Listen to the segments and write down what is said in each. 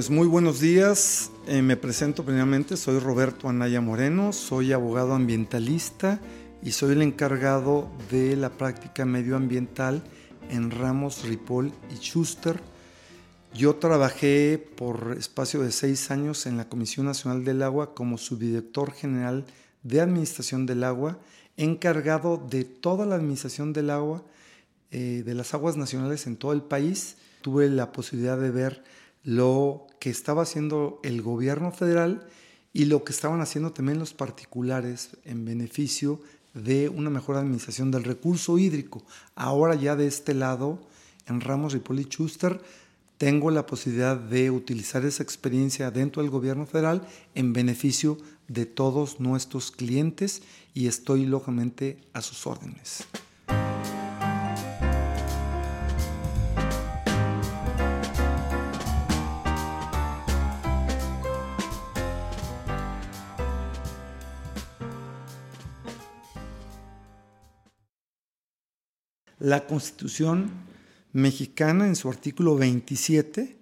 pues muy buenos días. Eh, me presento primeramente, soy Roberto Anaya Moreno, soy abogado ambientalista y soy el encargado de la práctica medioambiental en Ramos, Ripoll y Schuster. Yo trabajé por espacio de seis años en la Comisión Nacional del Agua como subdirector general de Administración del Agua, encargado de toda la administración del agua, eh, de las aguas nacionales en todo el país. Tuve la posibilidad de ver lo que estaba haciendo el gobierno federal y lo que estaban haciendo también los particulares en beneficio de una mejor administración del recurso hídrico. Ahora ya de este lado, en Ramos, Ripoli Schuster, tengo la posibilidad de utilizar esa experiencia dentro del gobierno federal en beneficio de todos nuestros clientes y estoy lógicamente a sus órdenes. La Constitución mexicana en su artículo 27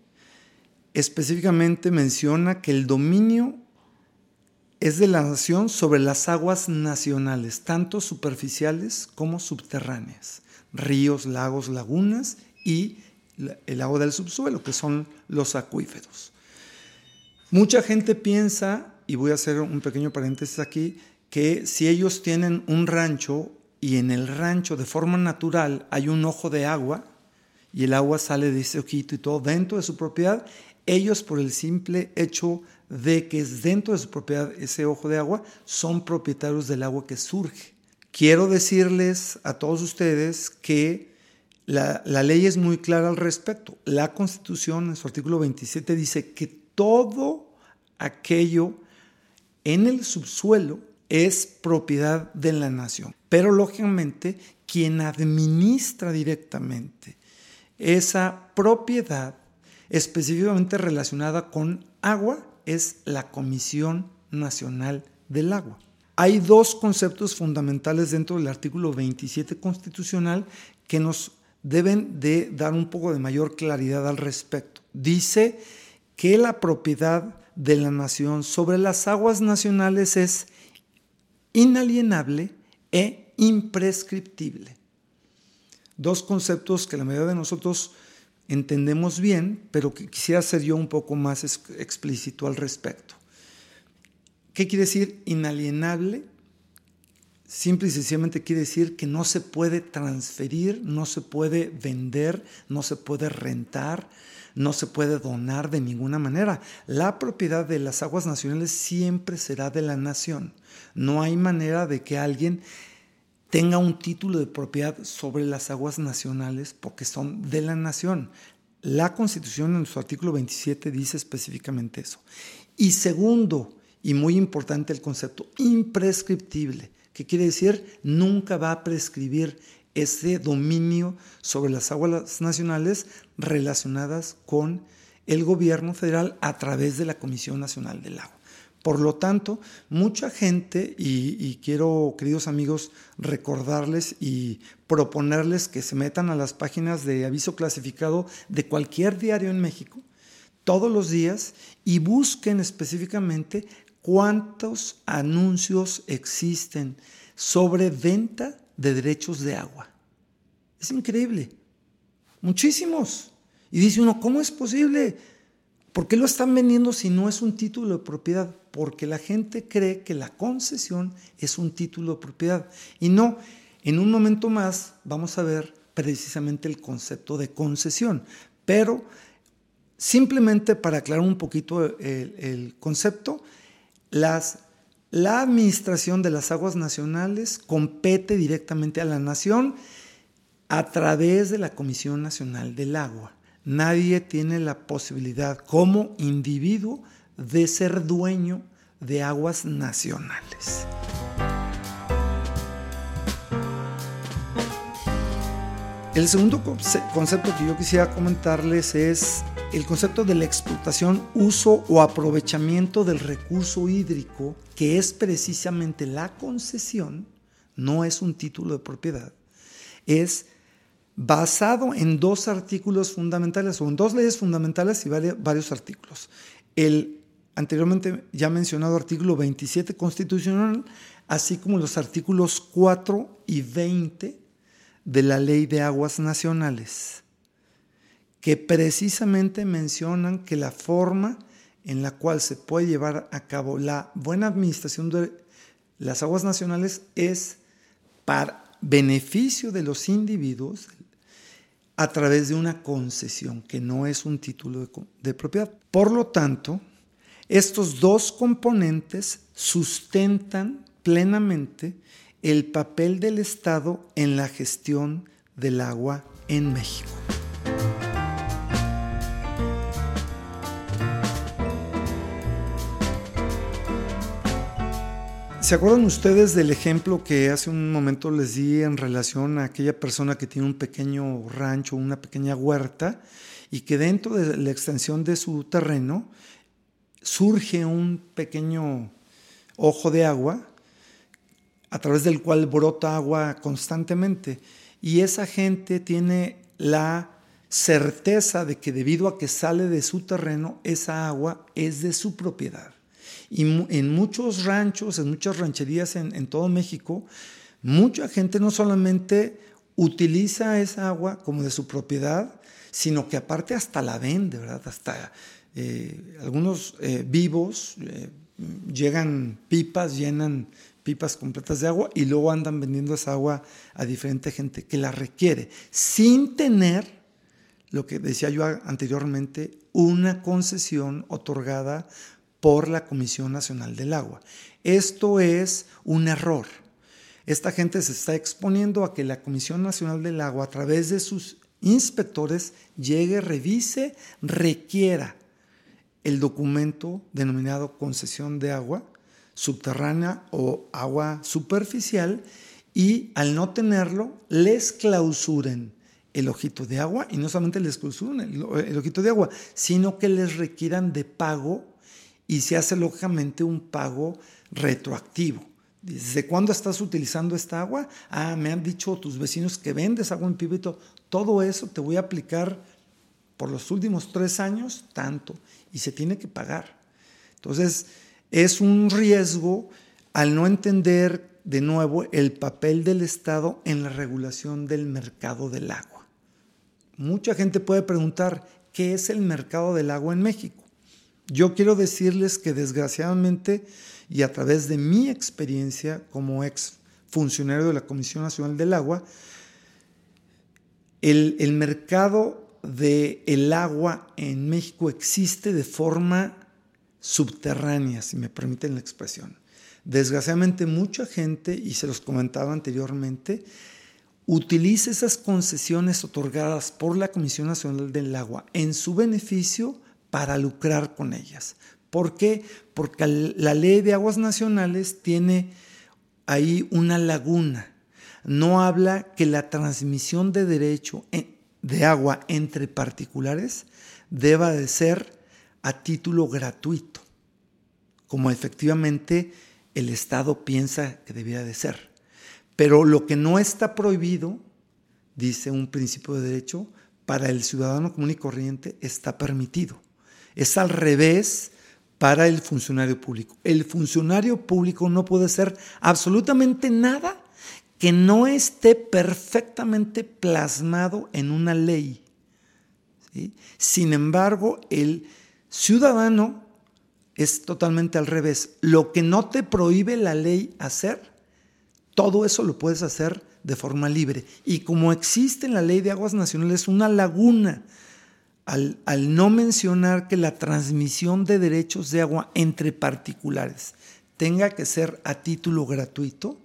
específicamente menciona que el dominio es de la nación sobre las aguas nacionales, tanto superficiales como subterráneas, ríos, lagos, lagunas y el agua del subsuelo, que son los acuíferos. Mucha gente piensa, y voy a hacer un pequeño paréntesis aquí, que si ellos tienen un rancho y en el rancho de forma natural hay un ojo de agua y el agua sale de ese ojito y todo dentro de su propiedad, ellos por el simple hecho de que es dentro de su propiedad ese ojo de agua, son propietarios del agua que surge. Quiero decirles a todos ustedes que la, la, ley es muy clara al respecto. La Constitución en su artículo 27 dice que todo aquello en el subsuelo es propiedad de la nación. Pero lógicamente quien administra directamente esa propiedad específicamente relacionada con agua es la Comisión Nacional del Agua. Hay dos conceptos fundamentales dentro del artículo 27 constitucional que nos deben de dar un poco de mayor claridad al respecto. Dice que la propiedad de la nación sobre las aguas nacionales es inalienable e imprescriptible. Dos conceptos que la mayoría de nosotros entendemos bien, pero que quisiera ser yo un poco más explícito al respecto. ¿Qué quiere decir inalienable? Simple y sencillamente quiere decir que no se puede transferir, no se puede vender, no se puede rentar, no se puede donar de ninguna manera. La propiedad de las aguas nacionales siempre será de la nación. No hay manera de que alguien tenga un título de propiedad sobre las aguas nacionales porque son de la nación. La Constitución en su artículo 27 dice específicamente eso. Y segundo, y muy importante el concepto, imprescriptible, que quiere decir nunca va a prescribir ese dominio sobre las aguas nacionales relacionadas con el gobierno federal a través de la Comisión Nacional del Agua. Por lo tanto, mucha gente, y, quiero, queridos amigos, recordarles y proponerles que se metan a las páginas de aviso clasificado de cualquier diario en México todos los días y busquen específicamente cuántos anuncios existen sobre venta de derechos de agua. Es increíble. Muchísimos. Y dice uno, ¿cómo es posible? ¿Por qué lo están vendiendo si no es un título de propiedad? Porque la gente cree que la concesión es un título de propiedad. Y no, en un momento más vamos a ver precisamente el concepto de concesión. Pero simplemente para aclarar un poquito el, concepto, la administración de las aguas nacionales compete directamente a la nación a través de la Comisión Nacional del Agua. Nadie tiene la posibilidad como individuo de ser dueño de aguas nacionales. El segundo concepto que yo quisiera comentarles es el concepto de la explotación, uso o aprovechamiento del recurso hídrico, que es precisamente la concesión, no es un título de propiedad, es basado en dos artículos fundamentales o en dos leyes fundamentales y varios artículos. El anteriormente ya mencionado artículo 27 constitucional, así como los artículos 4 y 20 de la Ley de Aguas Nacionales, que precisamente mencionan que la forma en la cual se puede llevar a cabo la buena administración de las aguas nacionales es para beneficio de los individuos, a través de una concesión, que no es un título de, propiedad. Por lo tanto, estos dos componentes sustentan plenamente el papel del Estado en la gestión del agua en México. ¿Se acuerdan ustedes del ejemplo que hace un momento les di en relación a aquella persona que tiene un pequeño rancho, una pequeña huerta, y que dentro de la extensión de su terreno surge un pequeño ojo de agua a través del cual brota agua constantemente? Y esa gente tiene la certeza de que debido a que sale de su terreno, esa agua es de su propiedad. Y en muchos ranchos, en muchas rancherías en, todo México, mucha gente no solamente utiliza esa agua como de su propiedad, sino que aparte hasta la vende, ¿verdad? Hasta eh, algunos eh, vivos eh, llegan pipas, llenan pipas completas de agua y luego andan vendiendo esa agua a diferente gente que la requiere, sin tener, lo que decía yo anteriormente, una concesión otorgada por la Comisión Nacional del Agua. Esto es un error. Esta gente se está exponiendo a que la Comisión Nacional del Agua, a través de sus inspectores, llegue, revise, requiera el documento denominado concesión de agua subterránea o agua superficial y al no tenerlo les clausuren el ojito de agua y no solamente les clausuren el, ojito de agua, sino que les requieran de pago y se hace lógicamente un pago retroactivo. ¿Desde cuándo estás utilizando esta agua? Ah, me han dicho tus vecinos que vendes agua en pibito. Todo eso te voy a aplicar por los últimos tres años, tanto, y se tiene que pagar. Entonces, es un riesgo al no entender de nuevo el papel del Estado en la regulación del mercado del agua. Mucha gente puede preguntar, ¿qué es el mercado del agua en México? Yo quiero decirles que desgraciadamente y a través de mi experiencia como ex funcionario de la Comisión Nacional del Agua, el, mercado del el agua en México existe de forma subterránea, si me permiten la expresión. Desgraciadamente mucha gente, y se los comentaba anteriormente, utiliza esas concesiones otorgadas por la Comisión Nacional del Agua en su beneficio para lucrar con ellas. ¿Por qué? Porque la ley de aguas nacionales tiene ahí una laguna. No habla que la transmisión de derecho de agua entre particulares deba de ser a título gratuito, como efectivamente el Estado piensa que debiera de ser. Pero lo que no está prohibido, dice un principio de derecho, para el ciudadano común y corriente está permitido. Es al revés para el funcionario público. El funcionario público no puede ser absolutamente nada que no esté perfectamente plasmado en una ley. Sin embargo, el ciudadano es totalmente al revés. Lo que no te prohíbe la ley hacer, todo eso lo puedes hacer de forma libre. Y como existe en la ley de aguas nacionales una laguna al, no mencionar que la transmisión de derechos de agua entre particulares tenga que ser a título gratuito,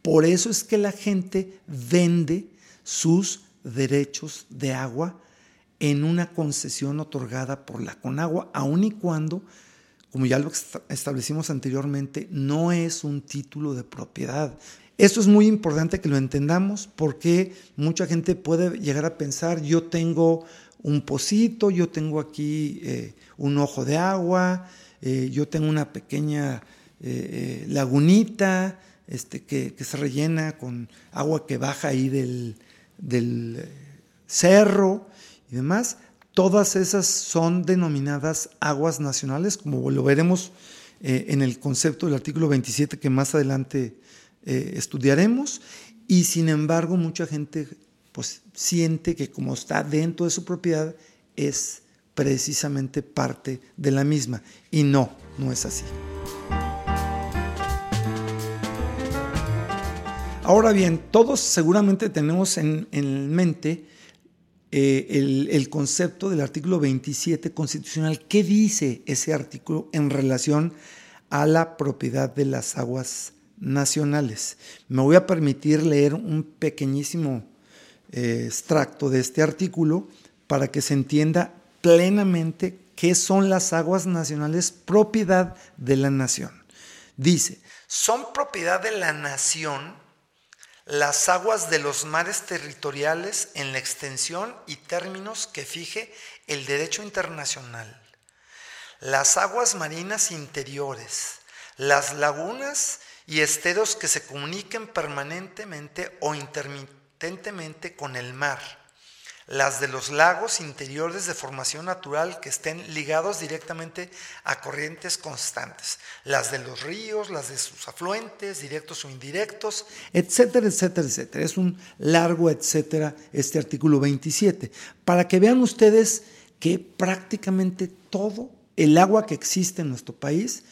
por eso es que la gente vende sus derechos de agua en una concesión otorgada por la Conagua, aun y cuando, como ya lo establecimos anteriormente, no es un título de propiedad. Esto es muy importante que lo entendamos porque mucha gente puede llegar a pensar, yo tengo un pocito, yo tengo aquí eh, un ojo de agua, eh, yo tengo una pequeña eh, lagunita este, que, se rellena con agua que baja ahí del, del cerro y demás, todas esas son denominadas aguas nacionales, como lo veremos en el concepto del artículo 27 que más adelante estudiaremos. Y sin embargo, mucha gente pues, siente que como está dentro de su propiedad, es precisamente parte de la misma. Y no, no es así. Ahora bien, todos seguramente tenemos en, mente eh, el, el, concepto del artículo 27 constitucional. ¿Qué dice ese artículo en relación a la propiedad de las aguas nacionales? Me voy a permitir leer un pequeñísimo eh, extracto de este artículo para que se entienda plenamente qué son las aguas nacionales propiedad de la nación. Dice, son propiedad de la nación las aguas de los mares territoriales en la extensión y términos que fije el derecho internacional, las aguas marinas interiores, las lagunas y esteros que se comuniquen permanentemente o intermitentemente con el mar, las de los lagos interiores de formación natural que estén ligados directamente a corrientes constantes, las de los ríos, las de sus afluentes, directos o indirectos, etcétera, etcétera, etcétera. Es un largo etcétera este artículo 27, para que vean ustedes que prácticamente todo el agua que existe en nuestro país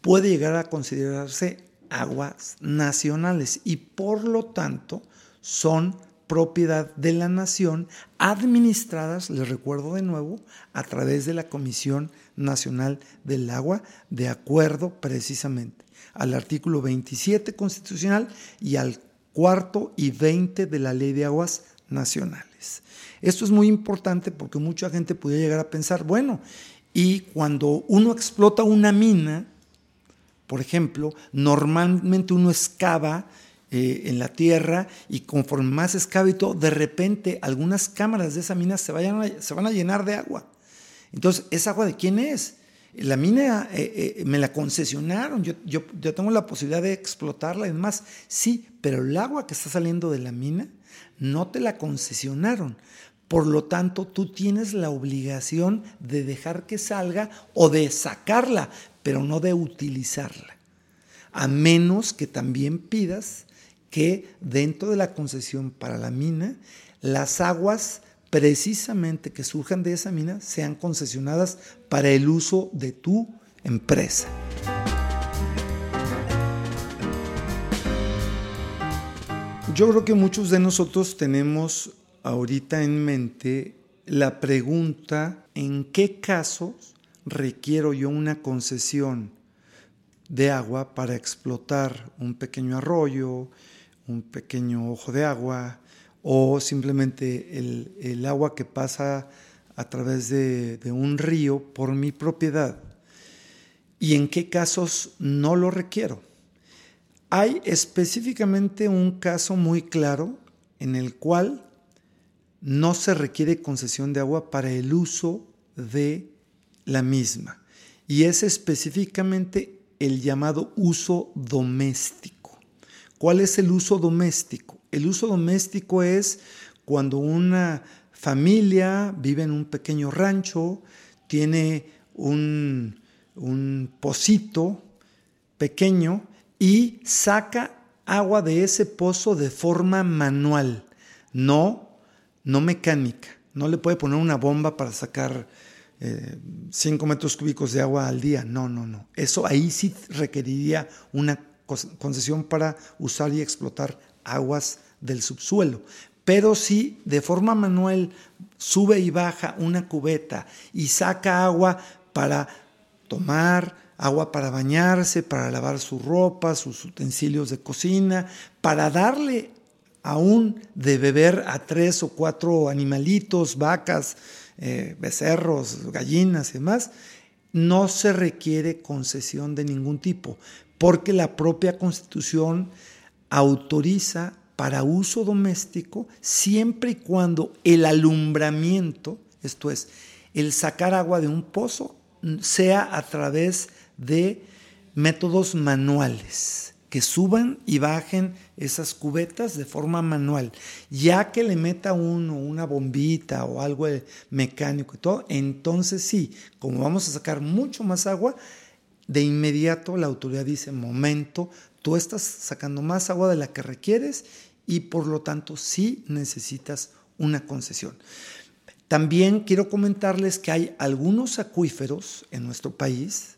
puede llegar a considerarse aguas nacionales y por lo tanto son propiedad de la nación, administradas, les recuerdo de nuevo, a través de la Comisión Nacional del Agua, de acuerdo precisamente al artículo 27 constitucional y al cuarto y 20 de la Ley de Aguas Nacionales. Esto es muy importante porque mucha gente puede llegar a pensar, bueno, y cuando uno explota una mina, por ejemplo, normalmente uno excava eh, en la tierra y conforme más escabito, de repente algunas cámaras de esa mina se, vayan se van a llenar de agua. Entonces, ¿esa agua de quién es? La mina eh, eh, me la concesionaron, yo, yo, yo, tengo la posibilidad de explotarla y demás. Sí, pero el agua que está saliendo de la mina no te la concesionaron. Por lo tanto, tú tienes la obligación de dejar que salga o de sacarla, pero no de utilizarla. A menos que también pidas que dentro de la concesión para la mina, las aguas precisamente que surjan de esa mina sean concesionadas para el uso de tu empresa. Yo creo que muchos de nosotros tenemos ahorita en mente la pregunta, ¿en qué casos requiero yo una concesión de agua para explotar un pequeño arroyo, un pequeño ojo de agua o simplemente el, agua que pasa a través de, de un río por mi propiedad y en qué casos no lo requiero. Hay específicamente un caso muy claro en el cual no se requiere concesión de agua para el uso de la misma y es específicamente el llamado uso doméstico. ¿Cuál es el uso doméstico? El uso doméstico es cuando una familia vive en un pequeño rancho, tiene un, un pocito pequeño y saca agua de ese pozo de forma manual, no, no mecánica. No le puede poner una bomba para sacar 5 eh, metros cúbicos de agua al día. No, no, no. Eso ahí sí requeriría una concesión para usar y explotar aguas del subsuelo. Pero si de forma manual sube y baja una cubeta y saca agua para tomar, agua para bañarse, para lavar su ropa, sus utensilios de cocina, para darle aún de beber a tres o cuatro animalitos, vacas, eh, becerros, gallinas y demás, no se requiere concesión de ningún tipo porque la propia constitución autoriza para uso doméstico siempre y cuando el alumbramiento, esto es, el sacar agua de un pozo, sea a través de métodos manuales. que suban y bajen esas cubetas de forma manual. Ya que le meta uno una bombita o algo mecánico y todo, entonces sí, como vamos a sacar mucho más agua, de inmediato la autoridad dice, momento, tú estás sacando más agua de la que requieres y por lo tanto sí necesitas una concesión. También quiero comentarles que hay algunos acuíferos en nuestro país,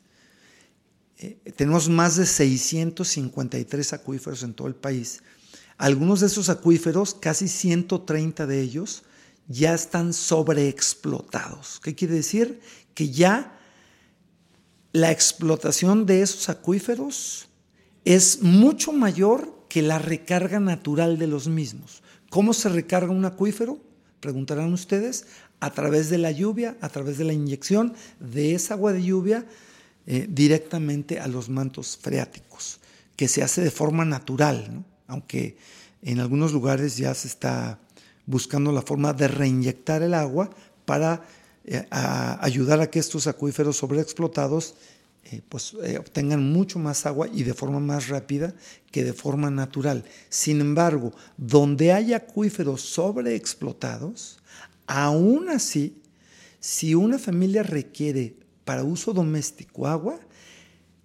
eh, tenemos más de 653 acuíferos en todo el país. Algunos de esos acuíferos, casi 130 de ellos, ya están sobreexplotados. ¿Qué quiere decir? Que ya la explotación de esos acuíferos es mucho mayor que la recarga natural de los mismos. ¿Cómo se recarga un acuífero? Preguntarán ustedes. A través de la lluvia, a través de la inyección de esa agua de lluvia eh, directamente a los mantos freáticos, que se hace de forma natural, aunque en algunos lugares ya se está buscando la forma de reinyectar el agua para eh, ayudar a que estos acuíferos sobreexplotados eh, pues, obtengan mucho más agua y de forma más rápida que de forma natural. Sin embargo, donde hay acuíferos sobreexplotados, aún así, si una familia requiere para uso doméstico agua,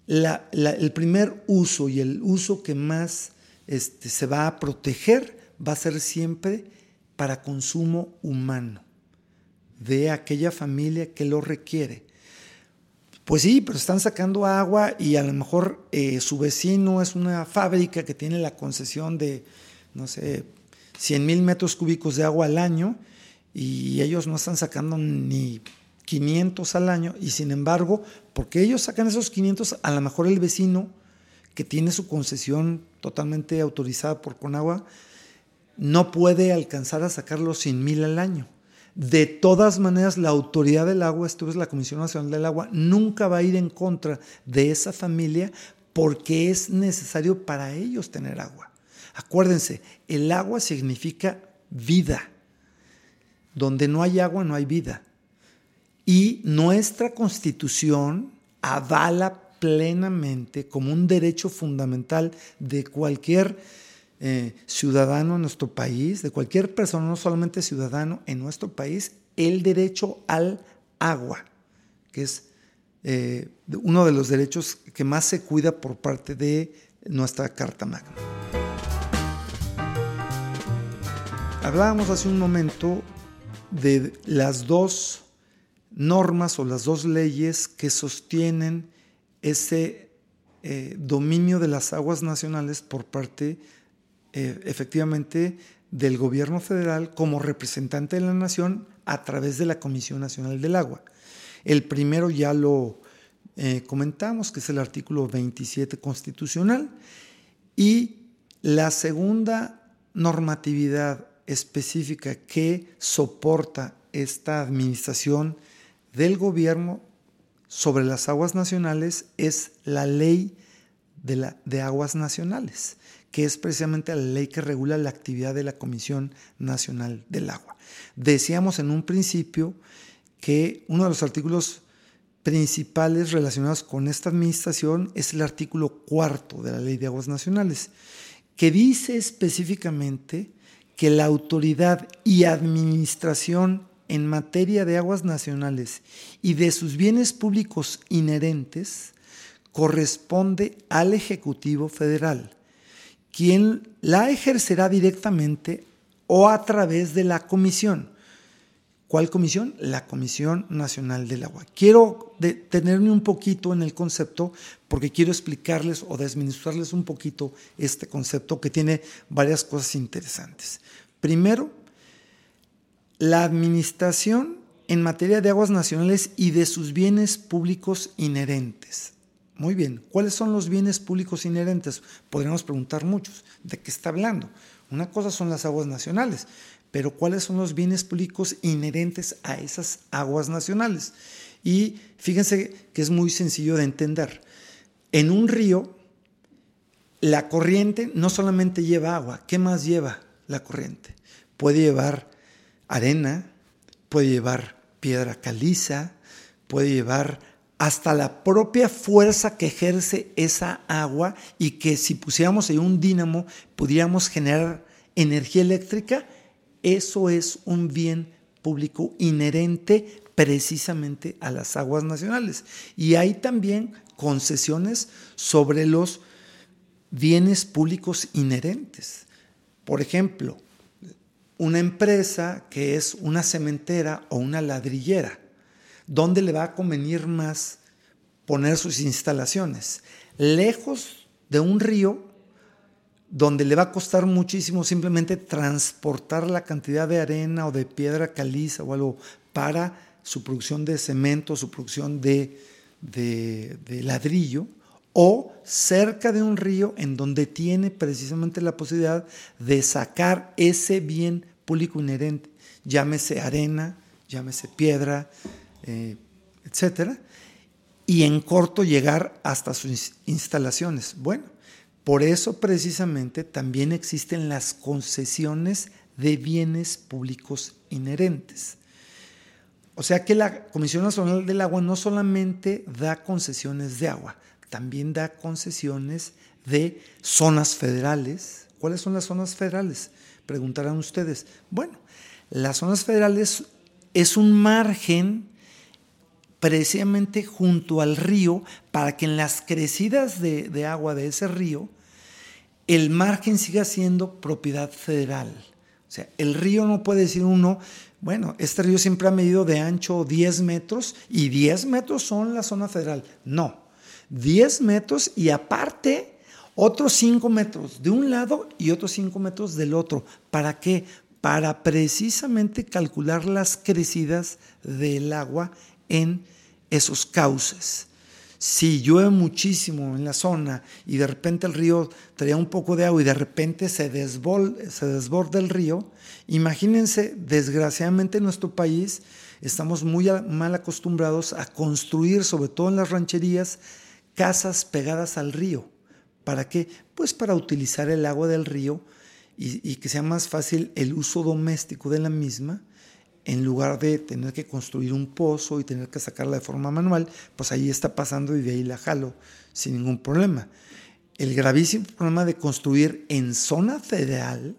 el primer uso y el uso que más este, se va a proteger va a ser siempre para consumo humano de aquella familia que lo requiere. Pues sí, pero están sacando agua y a lo mejor eh, su vecino es una fábrica que tiene la concesión de, no sé, 100 mil metros cúbicos de agua al año y ellos no están sacando ni 500 al año y sin embargo, porque ellos sacan esos 500, a lo mejor el vecino que tiene su concesión totalmente autorizada por Conagua no puede alcanzar a sacar los 100 mil al año. De todas maneras, la autoridad del agua, esto es la Comisión Nacional del Agua, nunca va a ir en contra de esa familia porque es necesario para ellos tener agua. Acuérdense, el agua significa vida. Donde no hay agua, no hay vida. Y nuestra constitución avala plenamente como un derecho fundamental de cualquier eh, ciudadano en nuestro país, de cualquier persona, no solamente ciudadano en nuestro país, el derecho al agua, que es eh, uno de los derechos que más se cuida por parte de nuestra Carta Magna. Hablábamos hace un momento de las dos normas o las dos leyes que sostienen ese eh, dominio de las aguas nacionales por parte eh, efectivamente del gobierno federal como representante de la nación a través de la Comisión Nacional del Agua. El primero ya lo eh, comentamos, que es el artículo 27 constitucional, y la segunda normatividad específica que soporta esta administración del gobierno sobre las aguas nacionales es la ley de, la, de, aguas nacionales, que es precisamente la ley que regula la actividad de la Comisión Nacional del Agua. Decíamos en un principio que uno de los artículos principales relacionados con esta administración es el artículo cuarto de la ley de aguas nacionales, que dice específicamente que la autoridad y administración en materia de aguas nacionales y de sus bienes públicos inherentes corresponde al Ejecutivo Federal, quien la ejercerá directamente o a través de la Comisión. ¿Cuál comisión? La Comisión Nacional del Agua. Quiero detenerme un poquito en el concepto porque quiero explicarles o desministrarles un poquito este concepto que tiene varias cosas interesantes. Primero, la administración en materia de aguas nacionales y de sus bienes públicos inherentes. Muy bien, ¿cuáles son los bienes públicos inherentes? Podríamos preguntar muchos, ¿de qué está hablando? Una cosa son las aguas nacionales, pero ¿cuáles son los bienes públicos inherentes a esas aguas nacionales? Y fíjense que es muy sencillo de entender. En un río, la corriente no solamente lleva agua, ¿qué más lleva la corriente? Puede llevar arena, puede llevar piedra caliza, puede llevar hasta la propia fuerza que ejerce esa agua y que si pusiéramos ahí un dínamo pudiéramos generar energía eléctrica, eso es un bien público inherente precisamente a las aguas nacionales. Y hay también concesiones sobre los bienes públicos inherentes. Por ejemplo, una empresa que es una cementera o una ladrillera, ¿dónde le va a convenir más poner sus instalaciones? Lejos de un río donde le va a costar muchísimo simplemente transportar la cantidad de arena o de piedra caliza o algo para su producción de cemento, su producción de, de, ladrillo, o cerca de un río en donde tiene precisamente la posibilidad de sacar ese bien público inherente, llámese arena, llámese piedra, eh, etcétera, y en corto llegar hasta sus instalaciones. Bueno, por eso precisamente también existen las concesiones de bienes públicos inherentes. O sea que la Comisión Nacional del Agua no solamente da concesiones de agua, también da concesiones de zonas federales. ¿Cuáles son las zonas federales? Preguntarán ustedes. Bueno, las zonas federales es un margen precisamente junto al río para que en las crecidas de, agua de ese río el margen siga siendo propiedad federal. O sea, el río no puede decir uno, bueno, este río siempre ha medido de ancho 10 metros y 10 metros son la zona federal. No, 10 metros y aparte otros 5 metros de un lado y otros 5 metros del otro. ¿Para qué? Para precisamente calcular las crecidas del agua en esos cauces. Si llueve muchísimo en la zona y de repente el río traía un poco de agua y de repente se, se desborda el río, imagínense, desgraciadamente en nuestro país estamos muy mal acostumbrados a construir, sobre todo en las rancherías, casas pegadas al río. ¿Para qué? Pues para utilizar el agua del río y que sea más fácil el uso doméstico de la misma en lugar de tener que construir un pozo y tener que sacarla de forma manual, pues ahí está pasando y de ahí la jalo sin ningún problema. El gravísimo problema de construir en zona federal,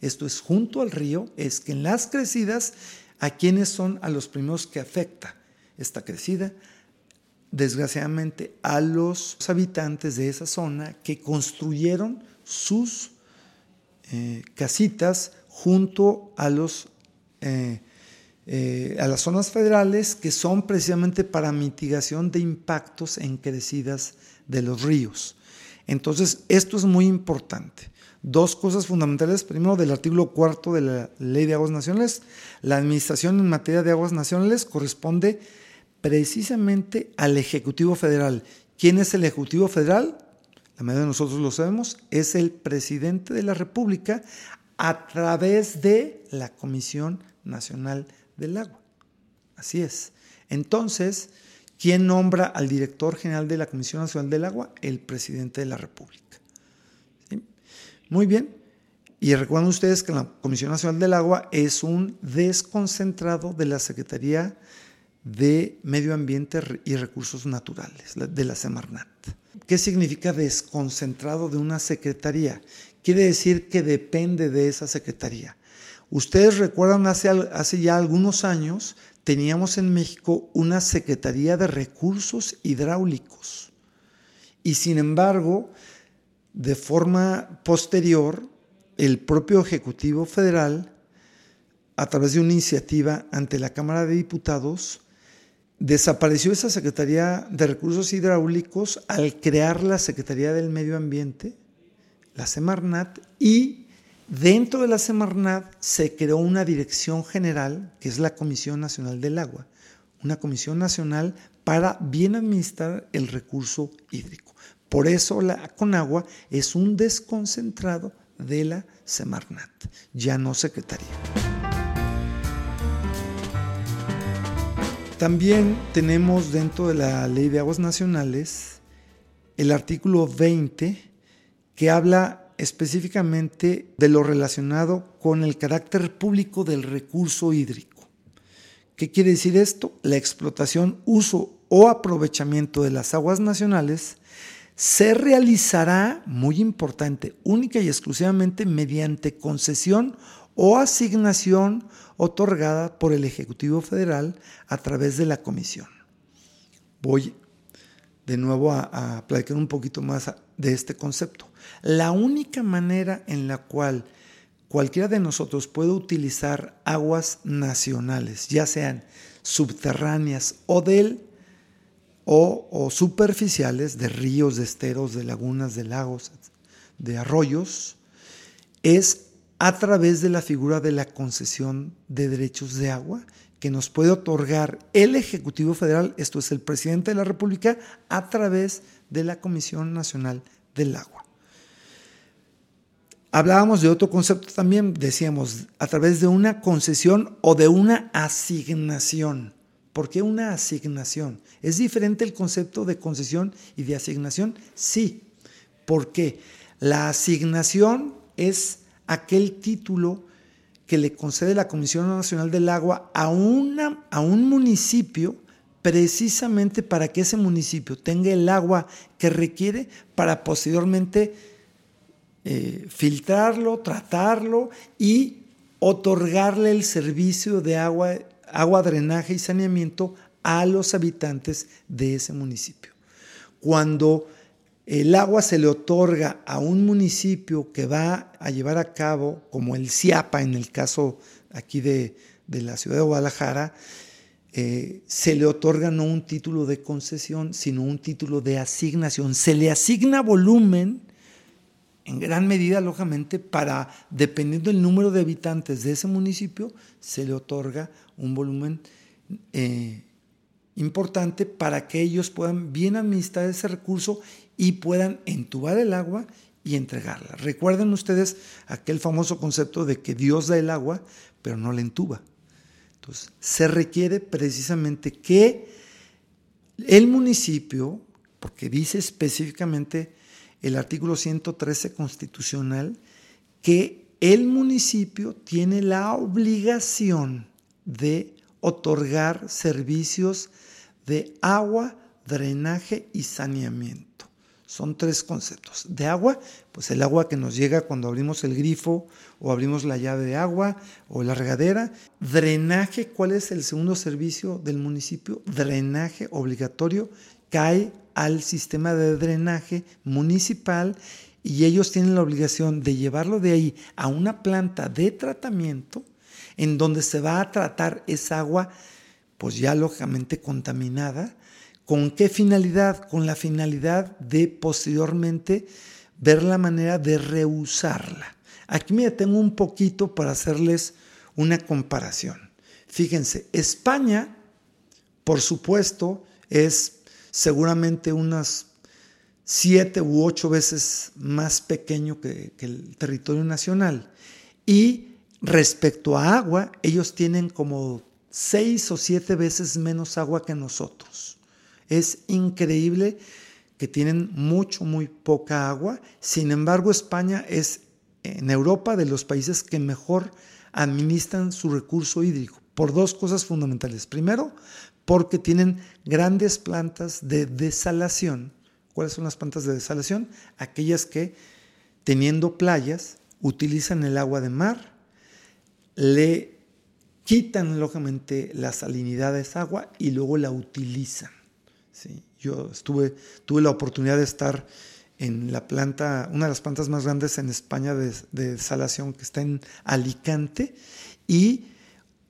esto es junto al río, es que en las crecidas, ¿a quiénes son a los primeros que afecta esta crecida? Desgraciadamente a los habitantes de esa zona que construyeron sus eh, casitas junto a los eh, eh, a las zonas federales que son precisamente para mitigación de impactos en crecidas de los ríos. Entonces, esto es muy importante. Dos cosas fundamentales. Primero, del artículo cuarto de la Ley de Aguas Nacionales, la administración en materia de aguas nacionales corresponde precisamente al Ejecutivo Federal. ¿Quién es el Ejecutivo Federal? La mayoría de nosotros lo sabemos, es el presidente de la República a través de la Comisión Nacional del agua. Así es. Entonces, ¿quién nombra al director general de la Comisión Nacional del Agua? El presidente de la República. Muy bien. Y recuerden ustedes que la Comisión Nacional del Agua es un desconcentrado de la Secretaría de Medio Ambiente y Recursos Naturales, de la Semarnat. ¿Qué significa desconcentrado de una secretaría? Quiere decir que depende de esa secretaría. Ustedes recuerdan hace, hace ya algunos años teníamos en México una Secretaría de Recursos Hidráulicos. Y sin embargo, de forma posterior, el propio Ejecutivo Federal, a través de una iniciativa ante la Cámara de Diputados, desapareció esa Secretaría de Recursos Hidráulicos al crear la Secretaría del Medio Ambiente, la Semarnat, y Dentro de la Semarnat se creó una dirección general, que es la Comisión Nacional del Agua, una comisión nacional para bien administrar el recurso hídrico. Por eso la Conagua es un desconcentrado de la Semarnat, ya no secretaría. También tenemos dentro de la Ley de Aguas Nacionales el artículo 20 que habla específicamente de lo relacionado con el carácter público del recurso hídrico. ¿Qué quiere decir esto? La explotación, uso o aprovechamiento de las aguas nacionales se realizará, muy importante, única y exclusivamente mediante concesión o asignación otorgada por el Ejecutivo Federal a través de la Comisión. Voy de nuevo a, platicar un poquito más de este concepto. La única manera en la cual cualquiera de nosotros puede utilizar aguas nacionales, ya sean subterráneas o del o, superficiales de ríos, de esteros, de lagunas, de lagos, de arroyos, es a través de la figura de la concesión de derechos de agua que nos puede otorgar el Ejecutivo Federal, esto es el presidente de la República, a través de la Comisión Nacional del Agua. Hablábamos de otro concepto también, decíamos, a través de una concesión o de una asignación. ¿Por qué una asignación? ¿Es diferente el concepto de concesión y de asignación? Sí. ¿Por qué? La asignación es aquel título que le concede la Comisión Nacional del Agua a, una, a un municipio precisamente para que ese municipio tenga el agua que requiere para posteriormente eh, filtrarlo, tratarlo y otorgarle el servicio de agua, agua, drenaje y saneamiento a los habitantes de ese municipio. Cuando el agua se le otorga a un municipio que va a llevar a cabo, como el CIAPA en el caso aquí de, la ciudad de Guadalajara, eh, se le otorga no un título de concesión, sino un título de asignación. Se le asigna volumen en gran medida, lógicamente, para, dependiendo del número de habitantes de ese municipio, se le otorga un volumen eh, importante para que ellos puedan bien administrar ese recurso y puedan entubar el agua y entregarla. Recuerden ustedes aquel famoso concepto de que Dios da el agua, pero no la entuba. Entonces, se requiere precisamente que el municipio, porque dice específicamente el artículo 113 constitucional que el municipio tiene la obligación de otorgar servicios de agua, drenaje y saneamiento. Son tres conceptos. De agua, pues el agua que nos llega cuando abrimos el grifo o abrimos la llave de agua o la regadera. Drenaje, ¿cuál es el segundo servicio del municipio? Drenaje obligatorio. Cae al sistema de drenaje municipal y ellos tienen la obligación de llevarlo de ahí a una planta de tratamiento en donde se va a tratar esa agua, pues ya lógicamente contaminada. ¿Con qué finalidad? Con la finalidad de posteriormente ver la manera de reusarla. Aquí me detengo un poquito para hacerles una comparación. Fíjense, España, por supuesto, es seguramente unas siete u ocho veces más pequeño que, el territorio nacional. Y respecto a agua, ellos tienen como seis o siete veces menos agua que nosotros. Es increíble que tienen mucho, muy poca agua. Sin embargo, España es en Europa de los países que mejor administran su recurso hídrico por dos cosas fundamentales. Primero, porque tienen grandes plantas de desalación. ¿Cuáles son las plantas de desalación? Aquellas que, teniendo playas, utilizan el agua de mar, le quitan lógicamente la salinidad de esa agua y luego la utilizan. Yo tuve la oportunidad de estar en la planta, una de las plantas más grandes en España de, de desalación que está en Alicante y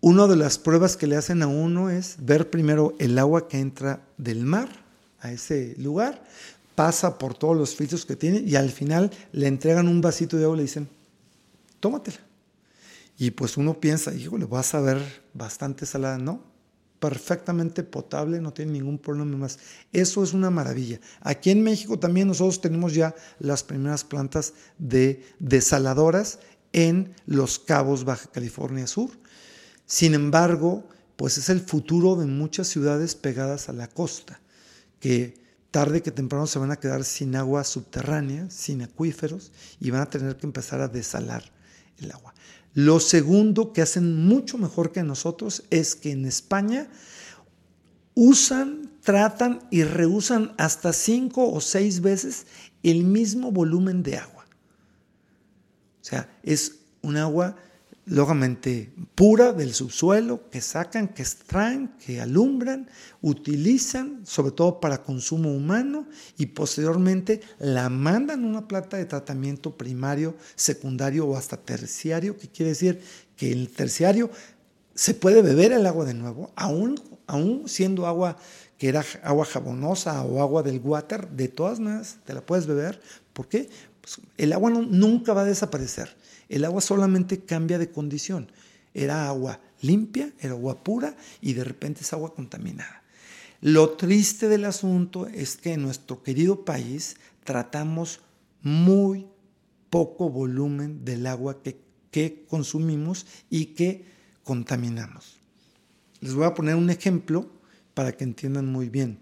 una de las pruebas que le hacen a uno es ver primero el agua que entra del mar a ese lugar, pasa por todos los filtros que tiene y al final le entregan un vasito de agua y le dicen, tómatela. Y pues uno piensa, híjole, vas a ver bastante salada. No, perfectamente potable, no tiene ningún problema más. Eso es una maravilla. Aquí en México también nosotros tenemos ya las primeras plantas de desaladoras en Los Cabos, Baja California Sur. Sin embargo, pues es el futuro de muchas ciudades pegadas a la costa, que tarde que temprano se van a quedar sin agua subterránea, sin acuíferos, y van a tener que empezar a desalar el agua. Lo segundo que hacen mucho mejor que nosotros es que en España usan, tratan y reusan hasta cinco o seis veces el mismo volumen de agua. O sea, es un agua lógicamente pura del subsuelo, que sacan, que extraen, que alumbran, utilizan, sobre todo para consumo humano, y posteriormente la mandan a una planta de tratamiento primario, secundario o hasta terciario, que quiere decir que el terciario se puede beber el agua de nuevo, aún, aún siendo agua que era agua jabonosa o agua del water, de todas maneras te la puedes beber. ¿Por qué? Pues el agua nunca va a desaparecer el agua solamente cambia de condición. Era agua limpia, era agua pura y de repente es agua contaminada. Lo triste del asunto es que en nuestro querido país tratamos muy poco volumen del agua que, consumimos y que contaminamos. Les voy a poner un ejemplo para que entiendan muy bien.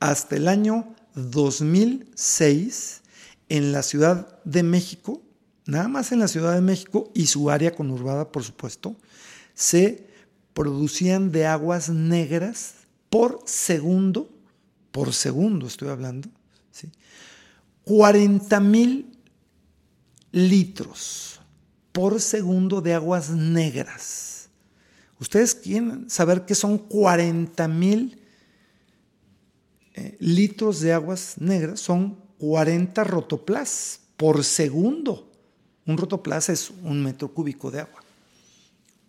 Hasta el año 2006, en la Ciudad de México, nada más en la Ciudad de México y su área conurbada, por supuesto, se producían de aguas negras por segundo, por segundo estoy hablando, ¿sí? 40 mil litros por segundo de aguas negras. ¿Ustedes quieren saber qué son 40 mil eh, litros de aguas negras? Son 40 rotoplas por segundo. Un rotoplas es un metro cúbico de agua.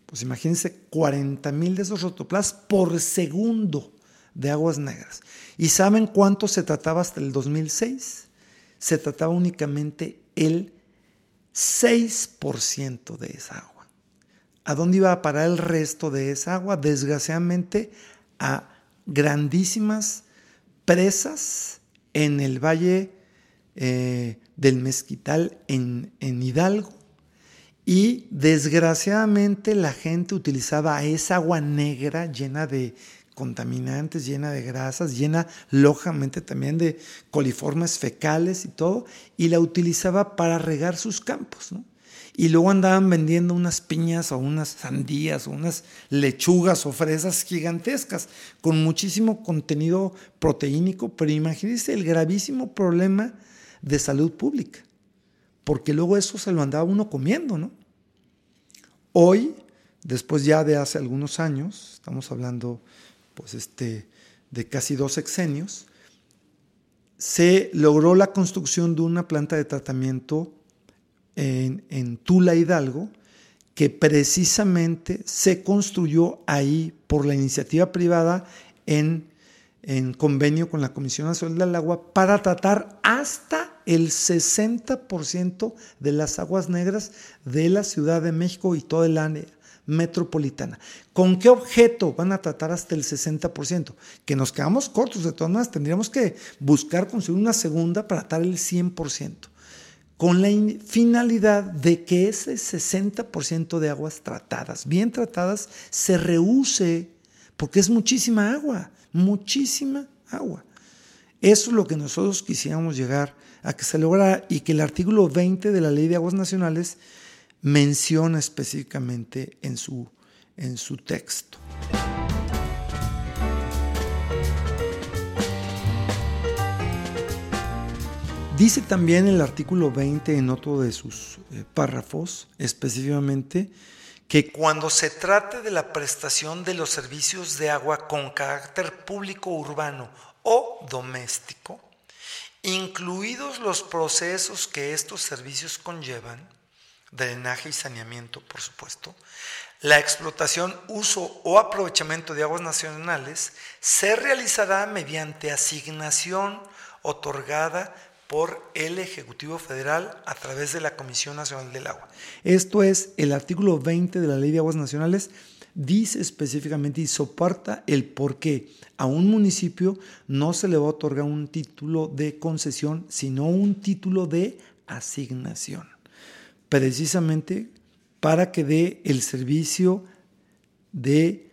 Pues imagínense 40 mil de esos rotoplas por segundo de aguas negras. ¿Y saben cuánto se trataba hasta el 2006? Se trataba únicamente el 6% de esa agua. ¿A dónde iba a parar el resto de esa agua? Desgraciadamente a grandísimas presas en el valle eh, del mezquital en, en Hidalgo. Y desgraciadamente la gente utilizaba esa agua negra llena de contaminantes, llena de grasas, llena lógicamente también de coliformes fecales y todo, y la utilizaba para regar sus campos. Y luego andaban vendiendo unas piñas o unas sandías o unas lechugas o fresas gigantescas con muchísimo contenido proteínico, pero imagínense el gravísimo problema de salud pública, porque luego eso se lo andaba uno comiendo, ¿no? Hoy, después ya de hace algunos años, estamos hablando pues este, de casi dos sexenios, se logró la construcción de una planta de tratamiento en, Tula Hidalgo, que precisamente se construyó ahí por la iniciativa privada en convenio con la Comisión Nacional del Agua para tratar hasta el 60% de las aguas negras de la Ciudad de México y toda el área metropolitana. ¿Con qué objeto van a tratar hasta el 60%? Que nos quedamos cortos, de todas maneras, tendríamos que buscar conseguir una segunda para tratar el 100%, con la finalidad de que ese 60% de aguas tratadas, bien tratadas, se reuse, porque es muchísima agua muchísima agua. Eso es lo que nosotros quisiéramos llegar a que se lograra y que el artículo 20 de la Ley de Aguas Nacionales menciona específicamente en su, en su texto. Dice también el artículo 20 en otro de sus eh, párrafos específicamente que cuando se trate de la prestación de los servicios de agua con carácter público urbano o doméstico, incluidos los procesos que estos servicios conllevan, drenaje y saneamiento, por supuesto, la explotación, uso o aprovechamiento de aguas nacionales se realizará mediante asignación otorgada por el Ejecutivo Federal a través de la Comisión Nacional del Agua. Esto es el artículo 20 de la Ley de Aguas Nacionales, dice específicamente y soporta el por qué a un municipio no se le va a otorgar un título de concesión, sino un título de asignación, precisamente para que dé el servicio de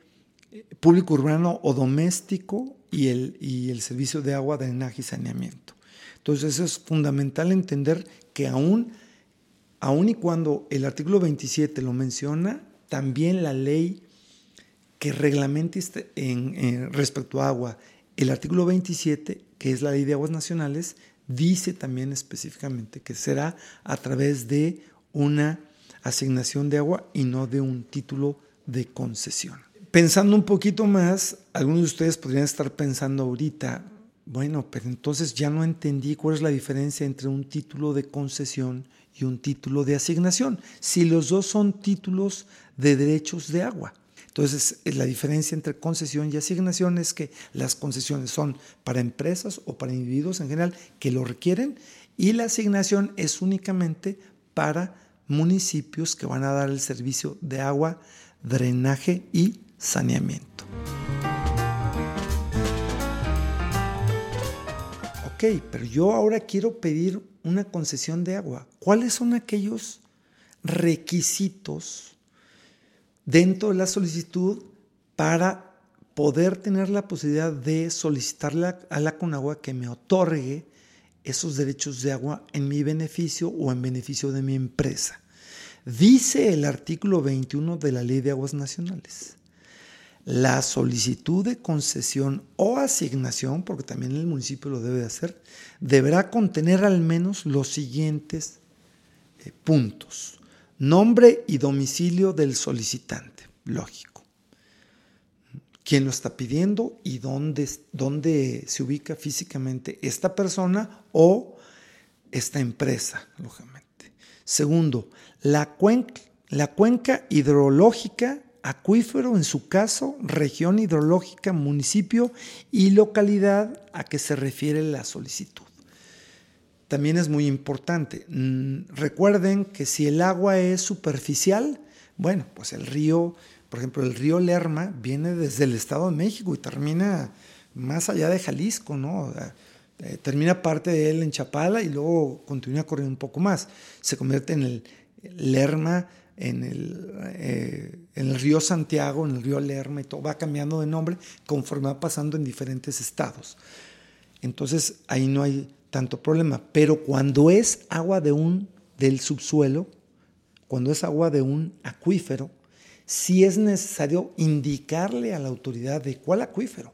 público urbano o doméstico y el, y el servicio de agua, drenaje y saneamiento. Entonces es fundamental entender que aún aun y cuando el artículo 27 lo menciona, también la ley que reglamenta este, en, respecto a agua, el artículo 27, que es la ley de aguas nacionales, dice también específicamente que será a través de una asignación de agua y no de un título de concesión. Pensando un poquito más, algunos de ustedes podrían estar pensando ahorita, bueno, pero entonces ya no entendí cuál es la diferencia entre un título de concesión y un título de asignación, si los dos son títulos de derechos de agua. Entonces, la diferencia entre concesión y asignación es que las concesiones son para empresas o para individuos en general que lo requieren y la asignación es únicamente para municipios que van a dar el servicio de agua, drenaje y saneamiento. Ok, pero yo ahora quiero pedir una concesión de agua. ¿Cuáles son aquellos requisitos dentro de la solicitud para poder tener la posibilidad de solicitarle a la Conagua que me otorgue esos derechos de agua en mi beneficio o en beneficio de mi empresa. Dice el artículo 21 de la Ley de Aguas Nacionales. La solicitud de concesión o asignación, porque también el municipio lo debe hacer, deberá contener al menos los siguientes eh, puntos. Nombre y domicilio del solicitante, lógico. ¿Quién lo está pidiendo y dónde, dónde se ubica físicamente esta persona o esta empresa, lógicamente. Segundo, la cuenca, la cuenca hidrológica, acuífero, en su caso, región hidrológica, municipio y localidad a que se refiere la solicitud también es muy importante. Mm, recuerden que si el agua es superficial, bueno, pues el río, por ejemplo, el río Lerma viene desde el Estado de México y termina más allá de Jalisco, ¿no? Eh, termina parte de él en Chapala y luego continúa corriendo un poco más. Se convierte en el Lerma, en el, eh, en el río Santiago, en el río Lerma y todo, va cambiando de nombre conforme va pasando en diferentes estados. Entonces ahí no hay tanto problema. Pero cuando es agua de un, del subsuelo, cuando es agua de un acuífero, sí es necesario indicarle a la autoridad de cuál acuífero.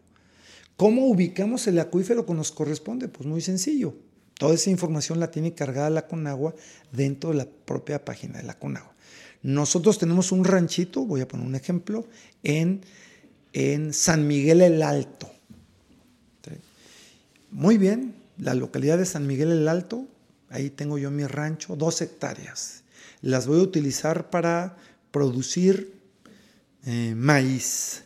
¿Cómo ubicamos el acuífero que nos corresponde? Pues muy sencillo. Toda esa información la tiene cargada la Conagua dentro de la propia página de la Conagua. Nosotros tenemos un ranchito, voy a poner un ejemplo, en, en San Miguel el Alto. Muy bien, la localidad de San Miguel el Alto, ahí tengo yo mi rancho, dos hectáreas. Las voy a utilizar para producir eh, maíz.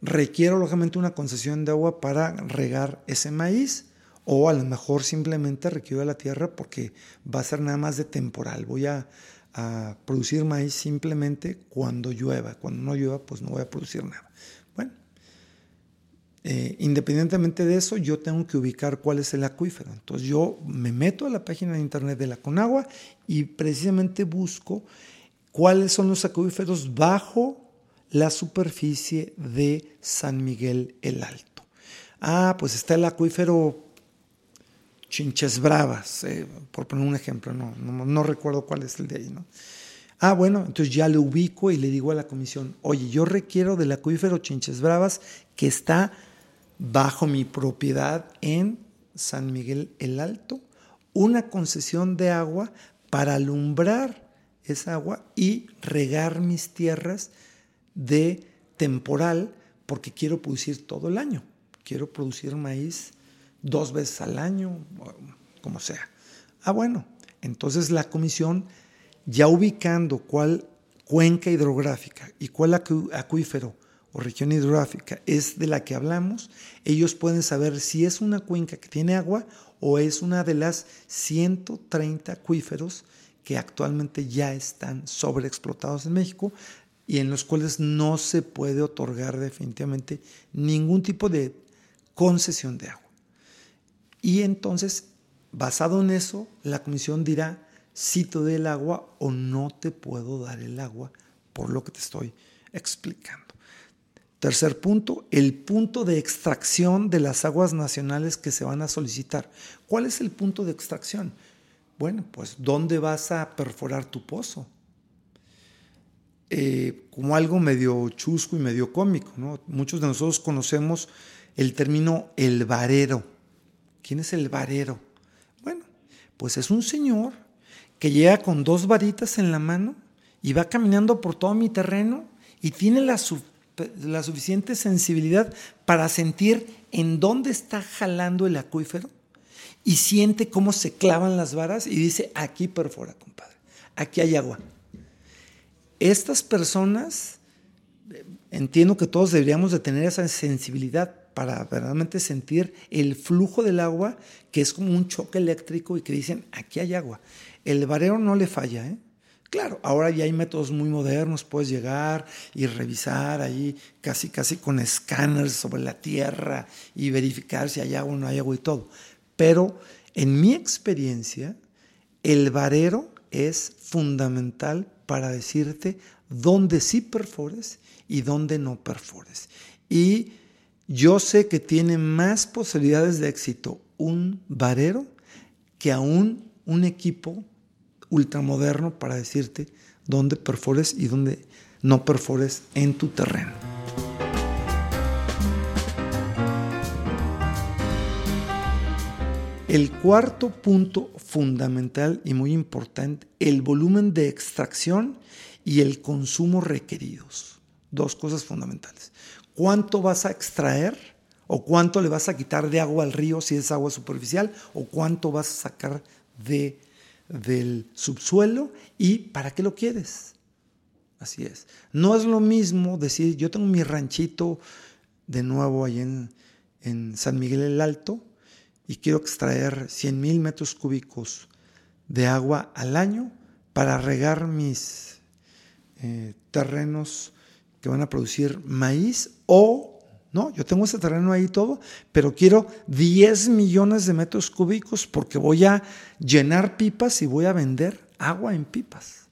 Requiero lógicamente una concesión de agua para regar ese maíz o a lo mejor simplemente requiero la tierra porque va a ser nada más de temporal. Voy a, a producir maíz simplemente cuando llueva. Cuando no llueva, pues no voy a producir nada. Eh, independientemente de eso, yo tengo que ubicar cuál es el acuífero. Entonces yo me meto a la página de internet de la Conagua y precisamente busco cuáles son los acuíferos bajo la superficie de San Miguel el Alto. Ah, pues está el acuífero Chinches Bravas, eh, por poner un ejemplo, no, no, recuerdo cuál es el de ahí. Ah, bueno, entonces ya le ubico y le digo a la comisión, oye, yo requiero del acuífero Chinches Bravas que está bajo mi propiedad en San Miguel el Alto una concesión de agua para alumbrar esa agua y regar mis tierras de temporal porque quiero producir todo el año. Quiero producir maíz dos veces al año, como sea. Ah, bueno, entonces la comisión, ya ubicando cuál cuenca hidrográfica y cuál acuífero región hidrográfica es de la que hablamos, ellos pueden saber si es una cuenca que tiene agua o es una de las 130 acuíferos que actualmente ya están sobreexplotados en México y en los cuales no se puede otorgar definitivamente ningún tipo de concesión de agua. Y entonces, basado en eso, la comisión dirá si te doy el agua o no te puedo dar el agua por lo que te estoy explicando. Tercer punto, el punto de extracción de las aguas nacionales que se van a solicitar. ¿Cuál es el punto de extracción? Bueno, pues ¿dónde vas a perforar tu pozo? Eh, como algo medio chusco y medio cómico. ¿no? Muchos de nosotros conocemos el término el varero. ¿Quién es el varero? Bueno, pues es un señor que llega con dos varitas en la mano y va caminando por todo mi terreno y tiene la, la suficiente sensibilidad para sentir en dónde está jalando el acuífero y siente cómo se clavan las varas y dice, aquí perfora, compadre, aquí hay agua. Estas personas, entiendo que todos deberíamos de tener esa sensibilidad para verdaderamente sentir el flujo del agua, que es como un choque eléctrico y que dicen, aquí hay agua. El varero no le falla, ¿eh? Claro, ahora ya hay métodos muy modernos, puedes llegar y revisar ahí casi casi con escáneres sobre la tierra y verificar si hay agua o no hay agua y todo. Pero en mi experiencia, el varero es fundamental para decirte dónde sí perfores y dónde no perfores. Y yo sé que tiene más posibilidades de éxito un varero que aún un equipo ultramoderno para decirte dónde perfores y dónde no perfores en tu terreno. El cuarto punto fundamental y muy importante, el volumen de extracción y el consumo requeridos. Dos cosas fundamentales. ¿Cuánto vas a extraer o cuánto le vas a quitar de agua al río si es agua superficial o cuánto vas a sacar de, del subsuelo y para qué lo quieres? Así es. No es lo mismo decir, yo tengo mi ranchito de nuevo ahí en, San Miguel el Alto, y quiero extraer 100 mil metros cúbicos de agua al año para regar mis eh, terrenos que van a producir maíz o, no, yo tengo ese terreno ahí todo, pero quiero 10 millones de metros cúbicos porque voy a llenar pipas y voy a vender agua en pipas.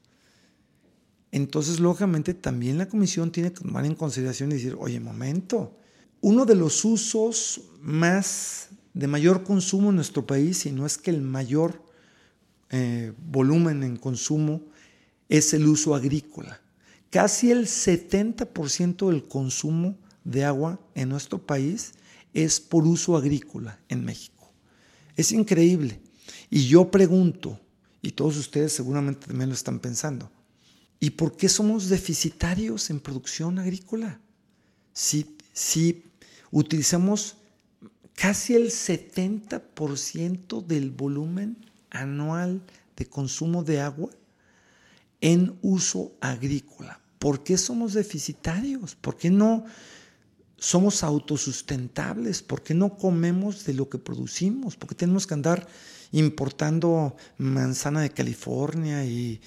Entonces, lógicamente, también la comisión tiene que tomar en consideración y decir, oye, momento, uno de los usos más de mayor consumo en nuestro país, y no es que el mayor eh, volumen en consumo es el uso agrícola. Casi el 70% del consumo de agua en nuestro país es por uso agrícola en México. Es increíble. Y yo pregunto, y todos ustedes seguramente también lo están pensando, ¿y por qué somos deficitarios en producción agrícola? Si, si utilizamos casi el 70% del volumen anual de consumo de agua en uso agrícola. ¿Por qué somos deficitarios? ¿Por qué no somos autosustentables? ¿Por qué no comemos de lo que producimos? ¿Por qué tenemos que andar importando manzana de California y,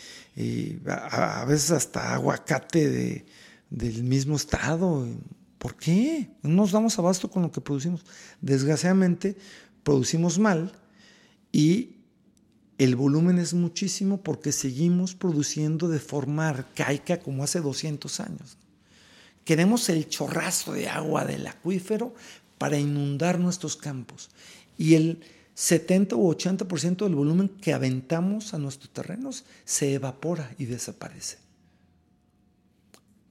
a, veces hasta aguacate del mismo estado? ¿Por qué? No nos damos abasto con lo que producimos. Desgraciadamente, producimos mal y el volumen es muchísimo porque seguimos produciendo de forma arcaica como hace 200 años. Queremos el chorrazo de agua del acuífero para inundar nuestros campos. Y el 70 u 80% del volumen que aventamos a nuestros terrenos se evapora y desaparece.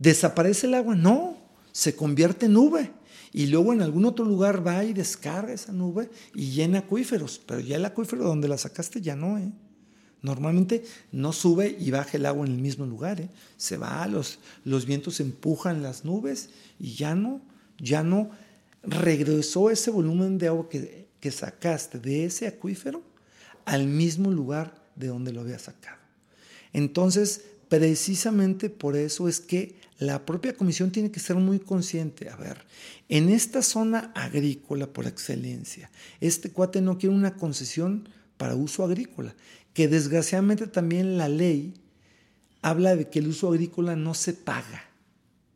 ¿Desaparece el agua? No, se convierte en nube y luego en algún otro lugar va y descarga esa nube y llena acuíferos, pero ya el acuífero donde la sacaste ya no, ¿eh? Normalmente no sube y baja el agua en el mismo lugar, ¿eh? se va, los, los vientos empujan las nubes y ya no, ya no regresó ese volumen de agua que, que sacaste de ese acuífero al mismo lugar de donde lo había sacado. Entonces, precisamente por eso es que la propia comisión tiene que ser muy consciente. A ver, en esta zona agrícola por excelencia, este cuate no quiere una concesión para uso agrícola, que desgraciadamente también la ley habla de que el uso agrícola no se paga.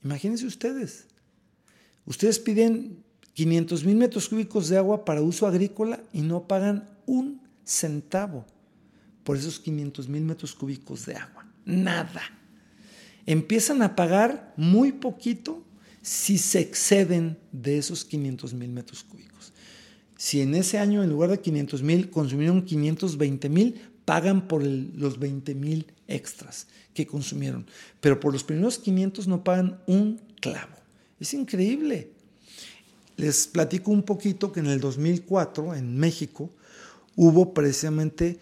Imagínense ustedes, ustedes piden 500 mil metros cúbicos de agua para uso agrícola y no pagan un centavo por esos 500 mil metros cúbicos de agua. Nada empiezan a pagar muy poquito si se exceden de esos 500 mil metros cúbicos. Si en ese año, en lugar de 500 mil, consumieron 520 mil, pagan por los 20 mil extras que consumieron, pero por los primeros 500 no pagan un clavo. Es increíble. Les platico un poquito que en el 2004 en México hubo precisamente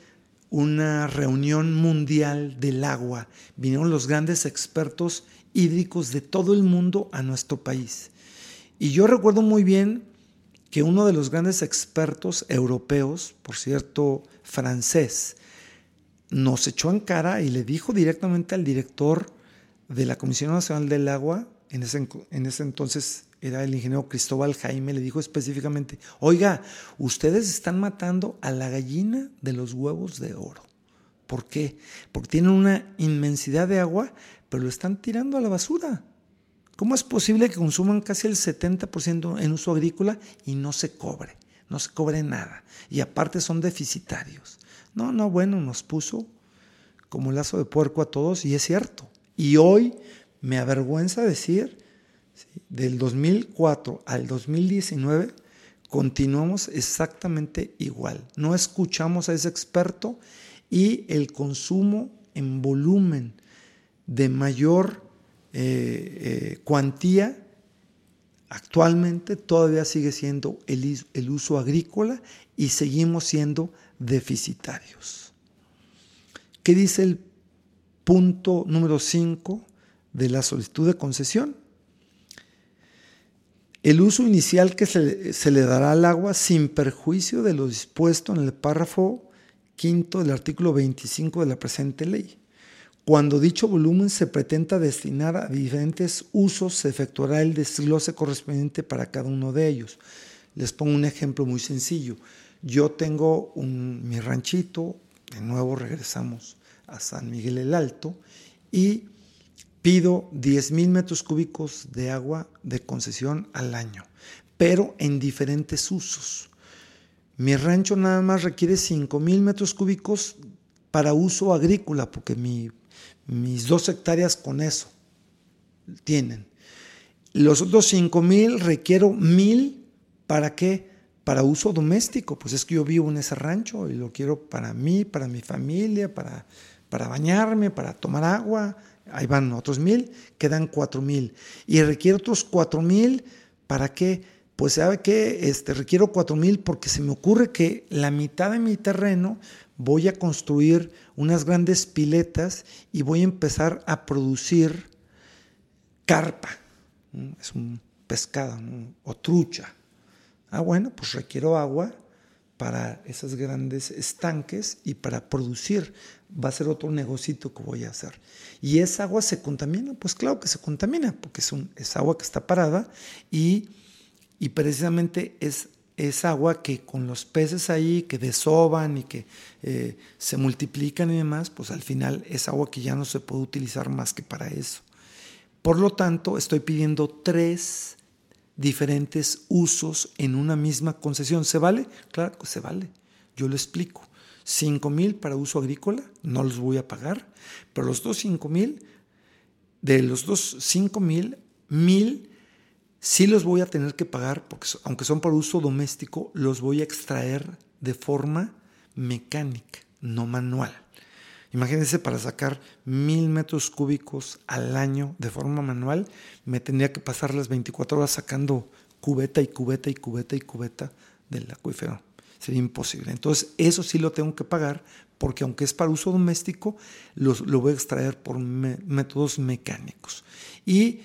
una reunión mundial del agua. Vinieron los grandes expertos hídricos de todo el mundo a nuestro país. Y yo recuerdo muy bien que uno de los grandes expertos europeos, por cierto, francés, nos echó en cara y le dijo directamente al director de la Comisión Nacional del Agua, en ese, en ese entonces era el ingeniero Cristóbal Jaime, le dijo específicamente, oiga, ustedes están matando a la gallina de los huevos de oro. ¿Por qué? Porque tienen una inmensidad de agua, pero lo están tirando a la basura. ¿Cómo es posible que consuman casi el 70% en uso agrícola y no se cobre? No se cobre nada. Y aparte son deficitarios. No, no, bueno, nos puso como lazo de puerco a todos y es cierto. Y hoy me avergüenza decir del 2004 al 2019 continuamos exactamente igual. No escuchamos a ese experto y el consumo en volumen de mayor eh, eh, cuantía actualmente todavía sigue siendo el, el uso agrícola y seguimos siendo deficitarios. ¿Qué dice el punto número 5 de la solicitud de concesión? el uso inicial que se, le dará al agua sin perjuicio de lo dispuesto en el párrafo quinto del artículo 25 de la presente ley. Cuando dicho volumen se pretenda destinar a diferentes usos, se efectuará el desglose correspondiente para cada uno de ellos. Les pongo un ejemplo muy sencillo. Yo tengo mi ranchito, de nuevo regresamos a San Miguel el Alto, y pido 10 mil metros cúbicos de agua de concesión al año, pero en diferentes usos. Mi rancho nada más requiere 5 mil metros cúbicos para uso agrícola, porque mis dos hectáreas con eso tienen. Los otros 5 mil requiero mil para qué? Para uso doméstico, pues es que yo vivo en ese rancho y lo quiero para mí, para mi familia, para, para bañarme, para tomar agua, ahí van otros mil, quedan cuatro mil. Y requiero otros cuatro mil, ¿para qué? Pues sabe que este, requiero cuatro mil porque se me ocurre que la mitad de mi terreno voy a construir unas grandes piletas y voy a empezar a producir carpa. Es un pescado o trucha. Ah, bueno, pues requiero agua para esos grandes estanques y para producir. Va a ser otro negocito que voy a hacer. ¿Y esa agua se contamina? Pues claro que se contamina, porque es, un, es agua que está parada y, y precisamente es, es agua que con los peces ahí que desoban y que eh, se multiplican y demás, pues al final es agua que ya no se puede utilizar más que para eso. Por lo tanto, estoy pidiendo tres diferentes usos en una misma concesión. ¿Se vale? Claro que se vale. Yo lo explico. 5 mil para uso agrícola, no los voy a pagar, pero los dos 5 mil, de los dos 5 mil, mil sí los voy a tener que pagar, porque aunque son para uso doméstico, los voy a extraer de forma mecánica, no manual. Imagínense, para sacar mil metros cúbicos al año de forma manual, me tendría que pasar las 24 horas sacando cubeta y cubeta y cubeta y cubeta del acuífero. Sería imposible. Entonces, eso sí lo tengo que pagar porque aunque es para uso doméstico, lo, voy a extraer por métodos mecánicos. Y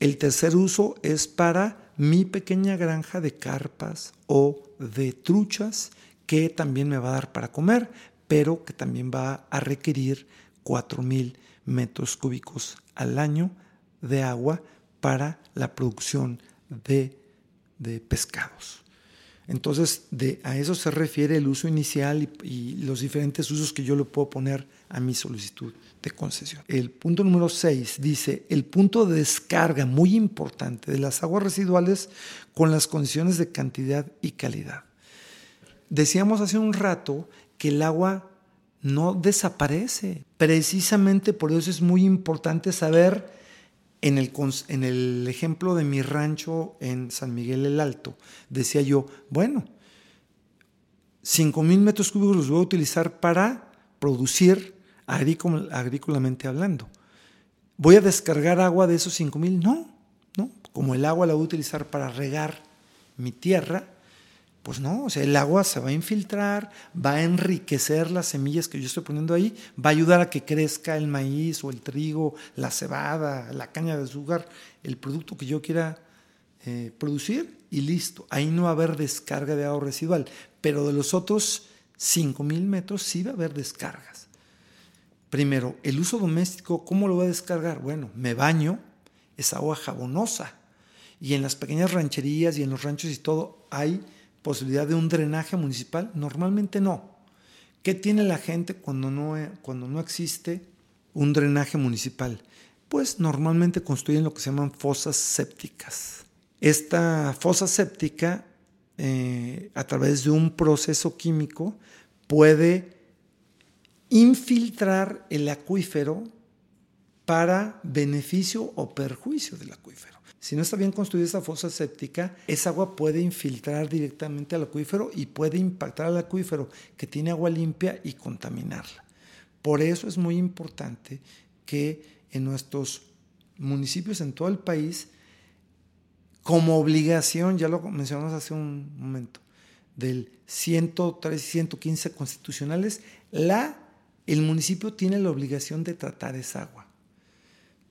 el tercer uso es para mi pequeña granja de carpas o de truchas que también me va a dar para comer, pero que también va a requerir 4.000 metros cúbicos al año de agua para la producción de, pescados. Entonces, de, a eso se refiere el uso inicial y, y, los diferentes usos que yo le puedo poner a mi solicitud de concesión. El punto número 6 dice, el punto de descarga muy importante de las aguas residuales con las condiciones de cantidad y calidad. Decíamos hace un rato que el agua no desaparece. Precisamente por eso es muy importante saber, en el, en el ejemplo de mi rancho en San Miguel el Alto, decía yo, bueno, 5 mil metros cúbicos los voy a utilizar para producir agrícolamente hablando. ¿Voy a descargar agua de esos 5.000? No, no. Como el agua la voy a utilizar para regar mi tierra, pues no, o sea, el agua se va a infiltrar, va a enriquecer las semillas que yo estoy poniendo ahí, va a ayudar a que crezca el maíz o el trigo, la cebada, la caña de azúcar, el producto que yo quiera eh, producir y listo. Ahí no va a haber descarga de agua residual, pero de los otros 5.000 metros sí va a haber descargas. Primero, el uso doméstico, ¿cómo lo voy a descargar? Bueno, me baño, es agua jabonosa. Y en las pequeñas rancherías y en los ranchos y todo hay posibilidad de un drenaje municipal? Normalmente no. ¿Qué tiene la gente cuando no, cuando no existe un drenaje municipal? Pues normalmente construyen lo que se llaman fosas sépticas. Esta fosa séptica, eh, a través de un proceso químico, puede infiltrar el acuífero para beneficio o perjuicio del acuífero. Si no está bien construida esa fosa séptica, esa agua puede infiltrar directamente al acuífero y puede impactar al acuífero que tiene agua limpia y contaminarla. Por eso es muy importante que en nuestros municipios en todo el país, como obligación, ya lo mencionamos hace un momento, del 103 y 115 constitucionales, la, el municipio tiene la obligación de tratar esa agua.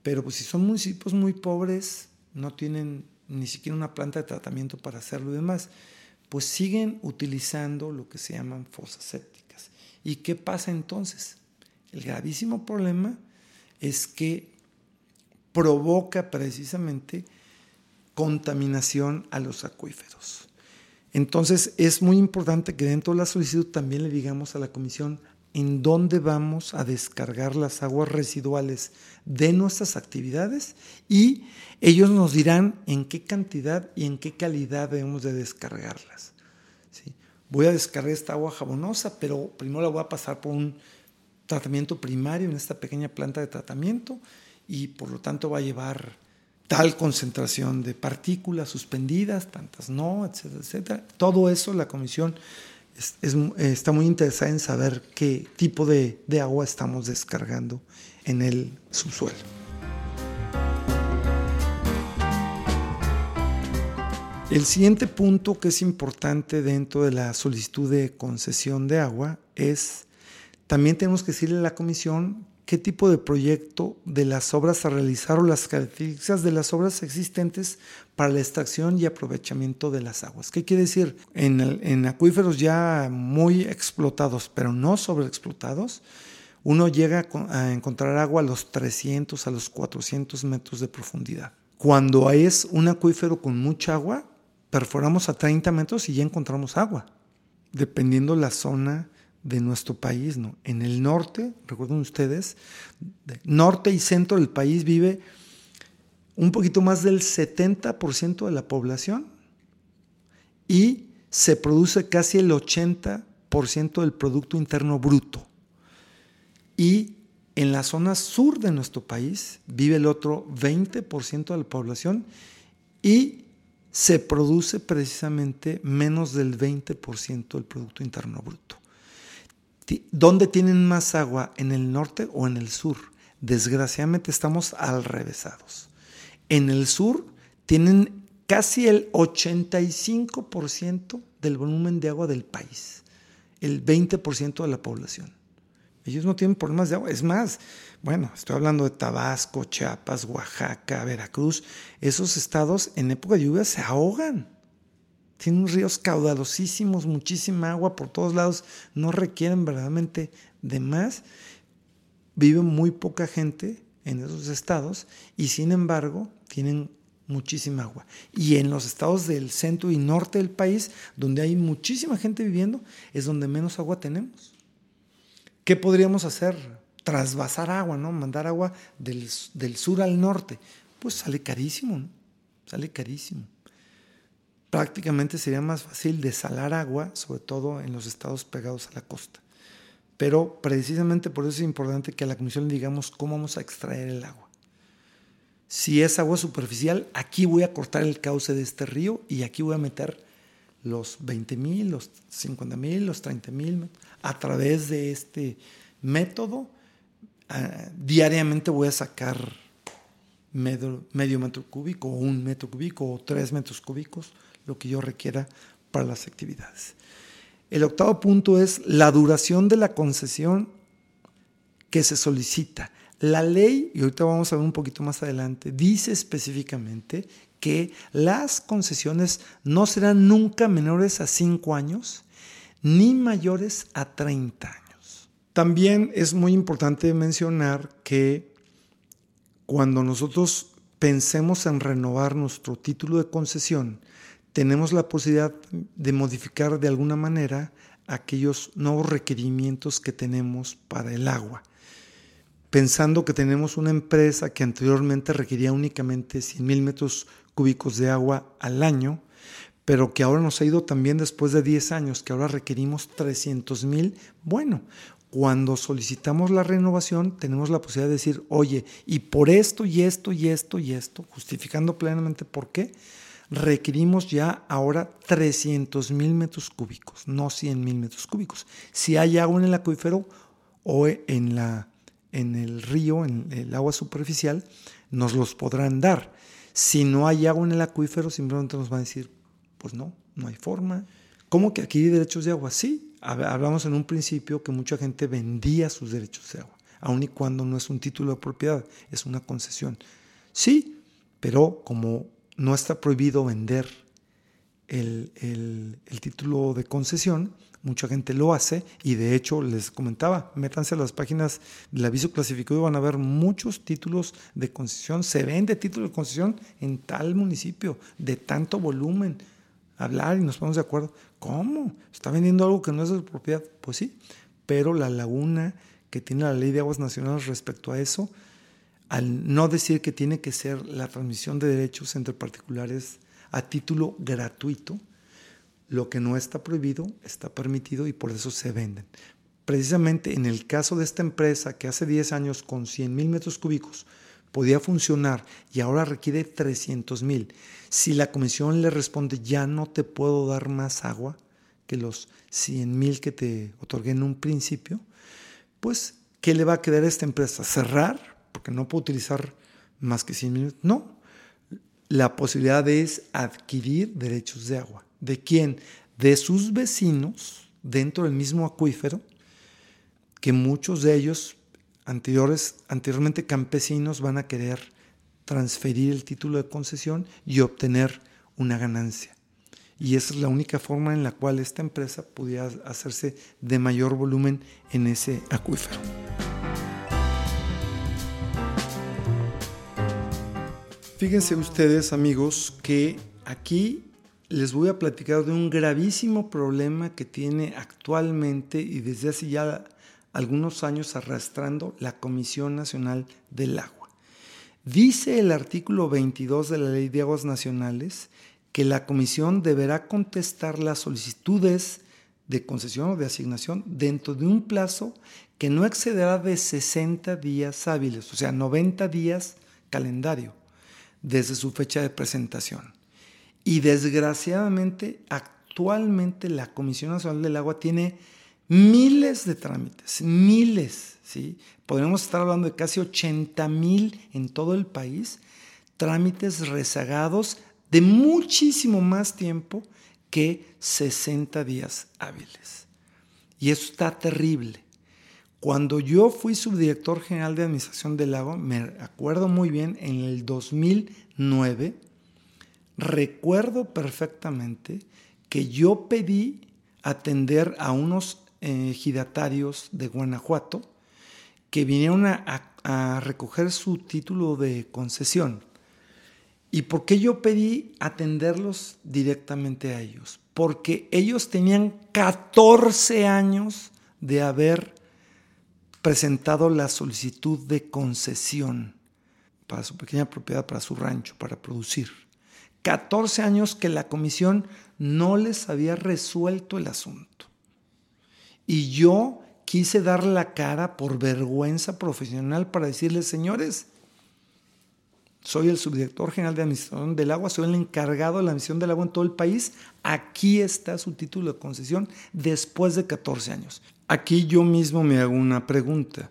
Pero pues si son municipios muy pobres, no tienen ni siquiera una planta de tratamiento para hacerlo y demás, pues siguen utilizando lo que se llaman fosas sépticas. ¿Y qué pasa entonces? El gravísimo problema es que provoca precisamente contaminación a los acuíferos. Entonces es muy importante que dentro de la solicitud también le digamos a la comisión en dónde vamos a descargar las aguas residuales de nuestras actividades y ellos nos dirán en qué cantidad y en qué calidad debemos de descargarlas. ¿sí? Voy a descargar esta agua jabonosa, pero primero la voy a pasar por un tratamiento primario en esta pequeña planta de tratamiento y por lo tanto va a llevar tal concentración de partículas suspendidas, tantas no, etcétera, etcétera. Todo eso la comisión está muy interesada en saber qué tipo de, de agua estamos descargando en el subsuelo. El siguiente punto que es importante dentro de la solicitud de concesión de agua es, también tenemos que decirle a la comisión qué tipo de proyecto de las obras a realizar o las características de las obras existentes para la extracción y aprovechamiento de las aguas. ¿Qué quiere decir? En, acuíferos ya muy explotados, pero no sobreexplotados, uno llega a encontrar agua a los 300, a los 400 metros de profundidad. Cuando es un acuífero con mucha agua, perforamos a 30 metros y ya encontramos agua, dependiendo la zona de nuestro país. ¿no? En el norte, recuerden ustedes, norte y centro del país vive un poquito más del 70% de la población y se produce casi el 80% del Producto Interno Bruto. Y en la zona sur de nuestro país vive el otro 20% de la población y se produce precisamente menos del 20% del Producto Interno Bruto. ¿Dónde tienen más agua? ¿En el norte o en el sur? Desgraciadamente estamos al revésados. En el sur tienen casi el 85% del volumen de agua del país, el 20% de la población. Ellos no tienen problemas de agua. Es más, bueno, estoy hablando de Tabasco, Chiapas, Oaxaca, Veracruz. Esos estados en época de lluvia se ahogan tienen ríos caudalosísimos, muchísima agua por todos lados, no requieren verdaderamente de más. Vive muy poca gente en esos estados y sin embargo tienen muchísima agua. Y en los estados del centro y norte del país, donde hay muchísima gente viviendo, es donde menos agua tenemos. ¿Qué podríamos hacer? Trasvasar agua, ¿no? Mandar agua del, del sur al norte. Pues sale carísimo, ¿no? Sale carísimo prácticamente sería más fácil desalar agua, sobre todo en los estados pegados a la costa. Pero precisamente por eso es importante que a la comisión le digamos cómo vamos a extraer el agua. Si es agua superficial, aquí voy a cortar el cauce de este río y aquí voy a meter los 20 mil, los 50 mil, los 30 mil a través de este método, ah, diariamente voy a sacar medio, medio metro cúbico o un metro cúbico o tres metros cúbicos, lo que yo requiera para las actividades. El octavo punto es la duración de la concesión que se solicita. La ley, y ahorita vamos a ver un poquito más adelante, dice específicamente que las concesiones no serán nunca menores a 5 años ni mayores a 30 años. También es muy importante mencionar que cuando nosotros pensemos en renovar nuestro título de concesión, tenemos la posibilidad de modificar de alguna manera aquellos nuevos requerimientos que tenemos para el agua. Pensando que tenemos una empresa que anteriormente requería únicamente 100 mil metros cúbicos de agua al año, pero que ahora nos ha ido también después de 10 años, que ahora requerimos 300 mil. Bueno, cuando solicitamos la renovación tenemos la posibilidad de decir, oye, y por esto y esto y esto y esto, justificando plenamente por qué, requerimos ya ahora 300 mil metros cúbicos, no 100 mil metros cúbicos. Si hay agua en el acuífero o en, la, en el río, en el agua superficial, nos los podrán dar. Si no hay agua en el acuífero, simplemente nos van a decir, pues no, no hay forma. ¿Cómo que aquí hay derechos de agua? Sí, hablamos en un principio que mucha gente vendía sus derechos de agua, aun y cuando no es un título de propiedad, es una concesión. Sí, pero como no está prohibido vender el, el, título de concesión, mucha gente lo hace y de hecho les comentaba, métanse a las páginas del aviso clasificado y van a ver muchos títulos de concesión, se vende título de concesión en tal municipio, de tanto volumen, hablar y nos ponemos de acuerdo, ¿cómo? ¿Está vendiendo algo que no es de su propiedad? Pues sí, pero la laguna que tiene la ley de aguas nacionales respecto a eso, al no decir que tiene que ser la transmisión de derechos entre particulares a título gratuito, lo que no está prohibido está permitido y por eso se venden. Precisamente en el caso de esta empresa que hace 10 años con 100 mil metros cúbicos podía funcionar y ahora requiere 300 mil, si la comisión le responde ya no te puedo dar más agua que los 100 mil que te otorgué en un principio, pues ¿qué le va a quedar a esta empresa? ¿Cerrar? Porque no puedo utilizar más que 100 minutos. No, la posibilidad es adquirir derechos de agua. ¿De quién? De sus vecinos dentro del mismo acuífero, que muchos de ellos, anteriores, anteriormente campesinos, van a querer transferir el título de concesión y obtener una ganancia. Y esa es la única forma en la cual esta empresa pudiera hacerse de mayor volumen en ese acuífero. Fíjense ustedes amigos que aquí les voy a platicar de un gravísimo problema que tiene actualmente y desde hace ya algunos años arrastrando la Comisión Nacional del Agua. Dice el artículo 22 de la Ley de Aguas Nacionales que la Comisión deberá contestar las solicitudes de concesión o de asignación dentro de un plazo que no excederá de 60 días hábiles, o sea, 90 días calendario desde su fecha de presentación. Y desgraciadamente, actualmente la Comisión Nacional del Agua tiene miles de trámites, miles, ¿sí? Podríamos estar hablando de casi 80 mil en todo el país, trámites rezagados de muchísimo más tiempo que 60 días hábiles. Y eso está terrible. Cuando yo fui subdirector general de Administración del Lago, me acuerdo muy bien, en el 2009, recuerdo perfectamente que yo pedí atender a unos ejidatarios de Guanajuato que vinieron a, a, recoger su título de concesión. ¿Y por qué yo pedí atenderlos directamente a ellos? Porque ellos tenían 14 años de haber presentado la solicitud de concesión para su pequeña propiedad, para su rancho, para producir. 14 años que la comisión no les había resuelto el asunto. Y yo quise dar la cara por vergüenza profesional para decirles, señores, soy el subdirector general de administración del agua, soy el encargado de la admisión del agua en todo el país. Aquí está su título de concesión después de 14 años. Aquí yo mismo me hago una pregunta.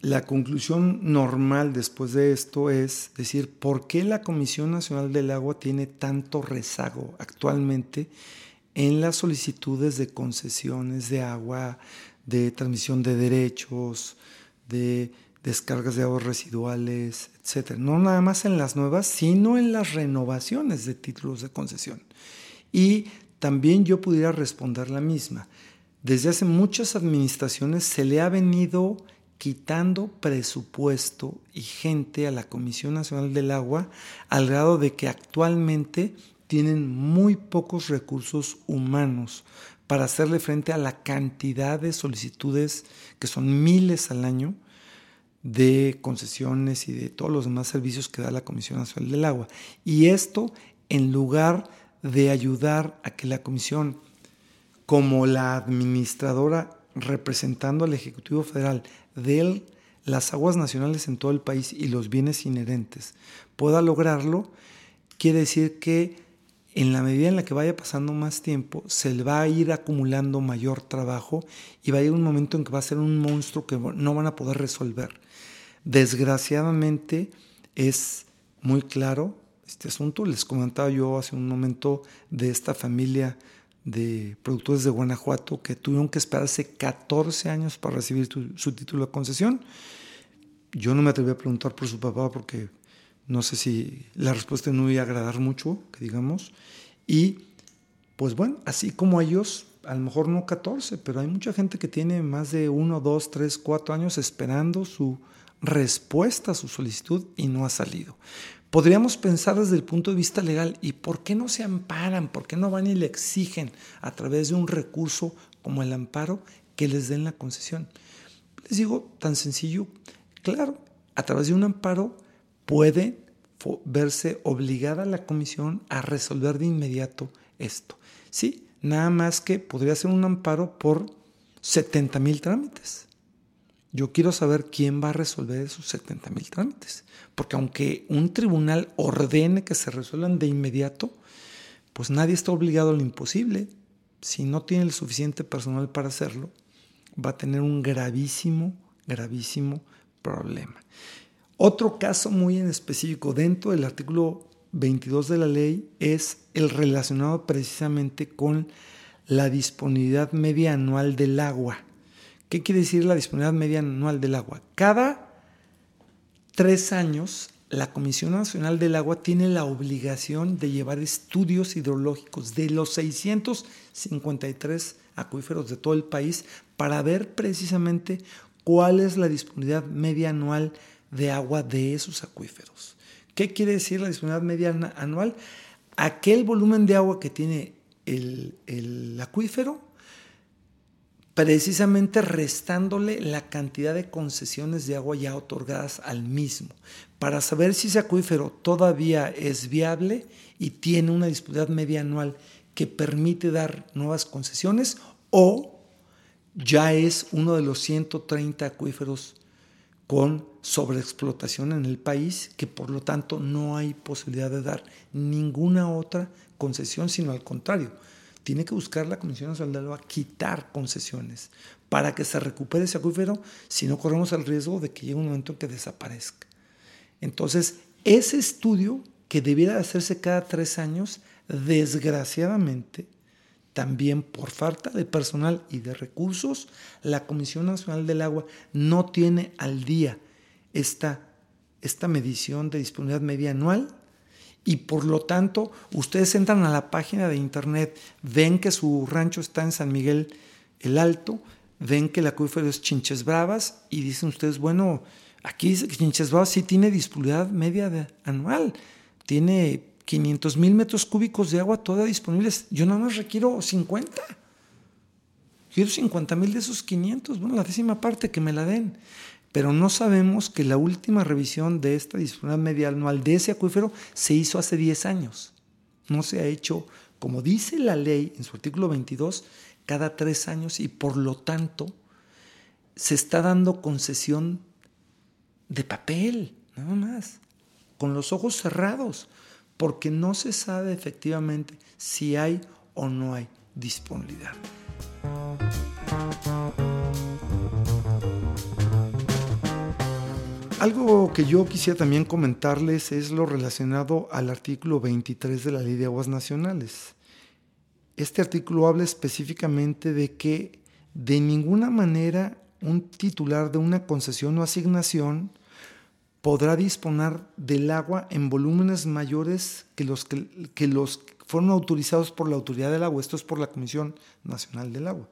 La conclusión normal después de esto es decir, ¿por qué la Comisión Nacional del Agua tiene tanto rezago actualmente en las solicitudes de concesiones de agua, de transmisión de derechos, de descargas de aguas residuales, etcétera? No nada más en las nuevas, sino en las renovaciones de títulos de concesión. Y también yo pudiera responder la misma desde hace muchas administraciones se le ha venido quitando presupuesto y gente a la Comisión Nacional del Agua al grado de que actualmente tienen muy pocos recursos humanos para hacerle frente a la cantidad de solicitudes, que son miles al año, de concesiones y de todos los demás servicios que da la Comisión Nacional del Agua. Y esto en lugar de ayudar a que la Comisión como la administradora representando al Ejecutivo Federal de las aguas nacionales en todo el país y los bienes inherentes pueda lograrlo, quiere decir que en la medida en la que vaya pasando más tiempo, se le va a ir acumulando mayor trabajo y va a llegar un momento en que va a ser un monstruo que no van a poder resolver. Desgraciadamente es muy claro este asunto. Les comentaba yo hace un momento de esta familia de productores de Guanajuato que tuvieron que esperarse 14 años para recibir su título de concesión. Yo no me atreví a preguntar por su papá porque no sé si la respuesta no iba a agradar mucho, que digamos. Y pues bueno, así como ellos, a lo mejor no 14, pero hay mucha gente que tiene más de 1, 2, 3, 4 años esperando su respuesta a su solicitud y no ha salido. Podríamos pensar desde el punto de vista legal, ¿y por qué no se amparan? ¿Por qué no van y le exigen a través de un recurso como el amparo que les den la concesión? Les digo, tan sencillo, claro, a través de un amparo puede verse obligada la comisión a resolver de inmediato esto. Sí, nada más que podría ser un amparo por 70 mil trámites. Yo quiero saber quién va a resolver esos 70 mil trámites. Porque aunque un tribunal ordene que se resuelvan de inmediato, pues nadie está obligado a lo imposible. Si no tiene el suficiente personal para hacerlo, va a tener un gravísimo, gravísimo problema. Otro caso muy en específico dentro del artículo 22 de la ley es el relacionado precisamente con la disponibilidad media anual del agua. ¿Qué quiere decir la disponibilidad media anual del agua? Cada tres años, la Comisión Nacional del Agua tiene la obligación de llevar estudios hidrológicos de los 653 acuíferos de todo el país para ver precisamente cuál es la disponibilidad media anual de agua de esos acuíferos. ¿Qué quiere decir la disponibilidad media anual? Aquel volumen de agua que tiene el, el acuífero precisamente restándole la cantidad de concesiones de agua ya otorgadas al mismo, para saber si ese acuífero todavía es viable y tiene una disponibilidad media anual que permite dar nuevas concesiones o ya es uno de los 130 acuíferos con sobreexplotación en el país, que por lo tanto no hay posibilidad de dar ninguna otra concesión, sino al contrario, tiene que buscar la Comisión Nacional del Agua quitar concesiones para que se recupere ese acuífero, si no corremos el riesgo de que llegue un momento en que desaparezca. Entonces, ese estudio que debiera hacerse cada tres años, desgraciadamente, también por falta de personal y de recursos, la Comisión Nacional del Agua no tiene al día esta, esta medición de disponibilidad media anual y por lo tanto ustedes entran a la página de internet, ven que su rancho está en San Miguel el Alto, ven que el acuífero es Chinches Bravas y dicen ustedes, bueno, aquí Chinches Bravas sí tiene disponibilidad media anual, tiene 500 mil metros cúbicos de agua toda disponibles, yo nada más requiero 50. Quiero 50 mil de esos 500, bueno, la décima parte que me la den pero no sabemos que la última revisión de esta disponibilidad media anual de ese acuífero se hizo hace 10 años. No se ha hecho, como dice la ley en su artículo 22, cada tres años y por lo tanto se está dando concesión de papel, nada más, con los ojos cerrados, porque no se sabe efectivamente si hay o no hay disponibilidad. Algo que yo quisiera también comentarles es lo relacionado al artículo 23 de la Ley de Aguas Nacionales. Este artículo habla específicamente de que de ninguna manera un titular de una concesión o asignación podrá disponer del agua en volúmenes mayores que los que, fueron autorizados por la autoridad del agua. Esto es por la Comisión Nacional del Agua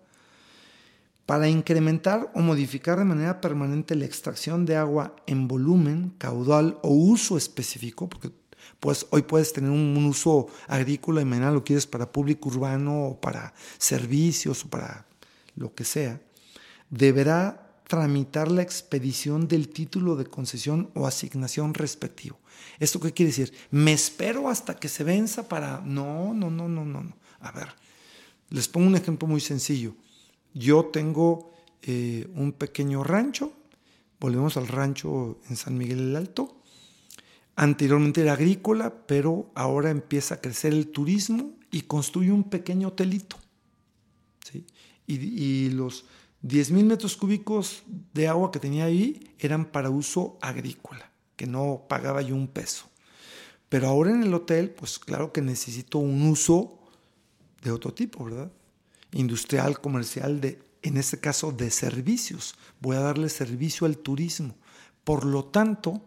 para incrementar o modificar de manera permanente la extracción de agua en volumen, caudal o uso específico, porque pues hoy puedes tener un, uso agrícola y mañana lo quieres para público urbano o para servicios o para lo que sea, deberá tramitar la expedición del título de concesión o asignación respectivo. ¿Esto qué quiere decir? ¿Me espero hasta que se venza para...? No, no, no, no, no. A ver, les pongo un ejemplo muy sencillo. Yo tengo eh, un pequeño rancho, volvemos al rancho en San Miguel el Alto. Anteriormente era agrícola, pero ahora empieza a crecer el turismo y construye un pequeño hotelito. Y, y los 10.000 metros cúbicos de agua que tenía ahí eran para uso agrícola, que no pagaba yo un peso. Pero ahora en el hotel, pues claro que necesito un uso de otro tipo, ¿verdad? Industrial, comercial, de, en este caso de servicios. Voy a darle servicio al turismo. Por lo tanto,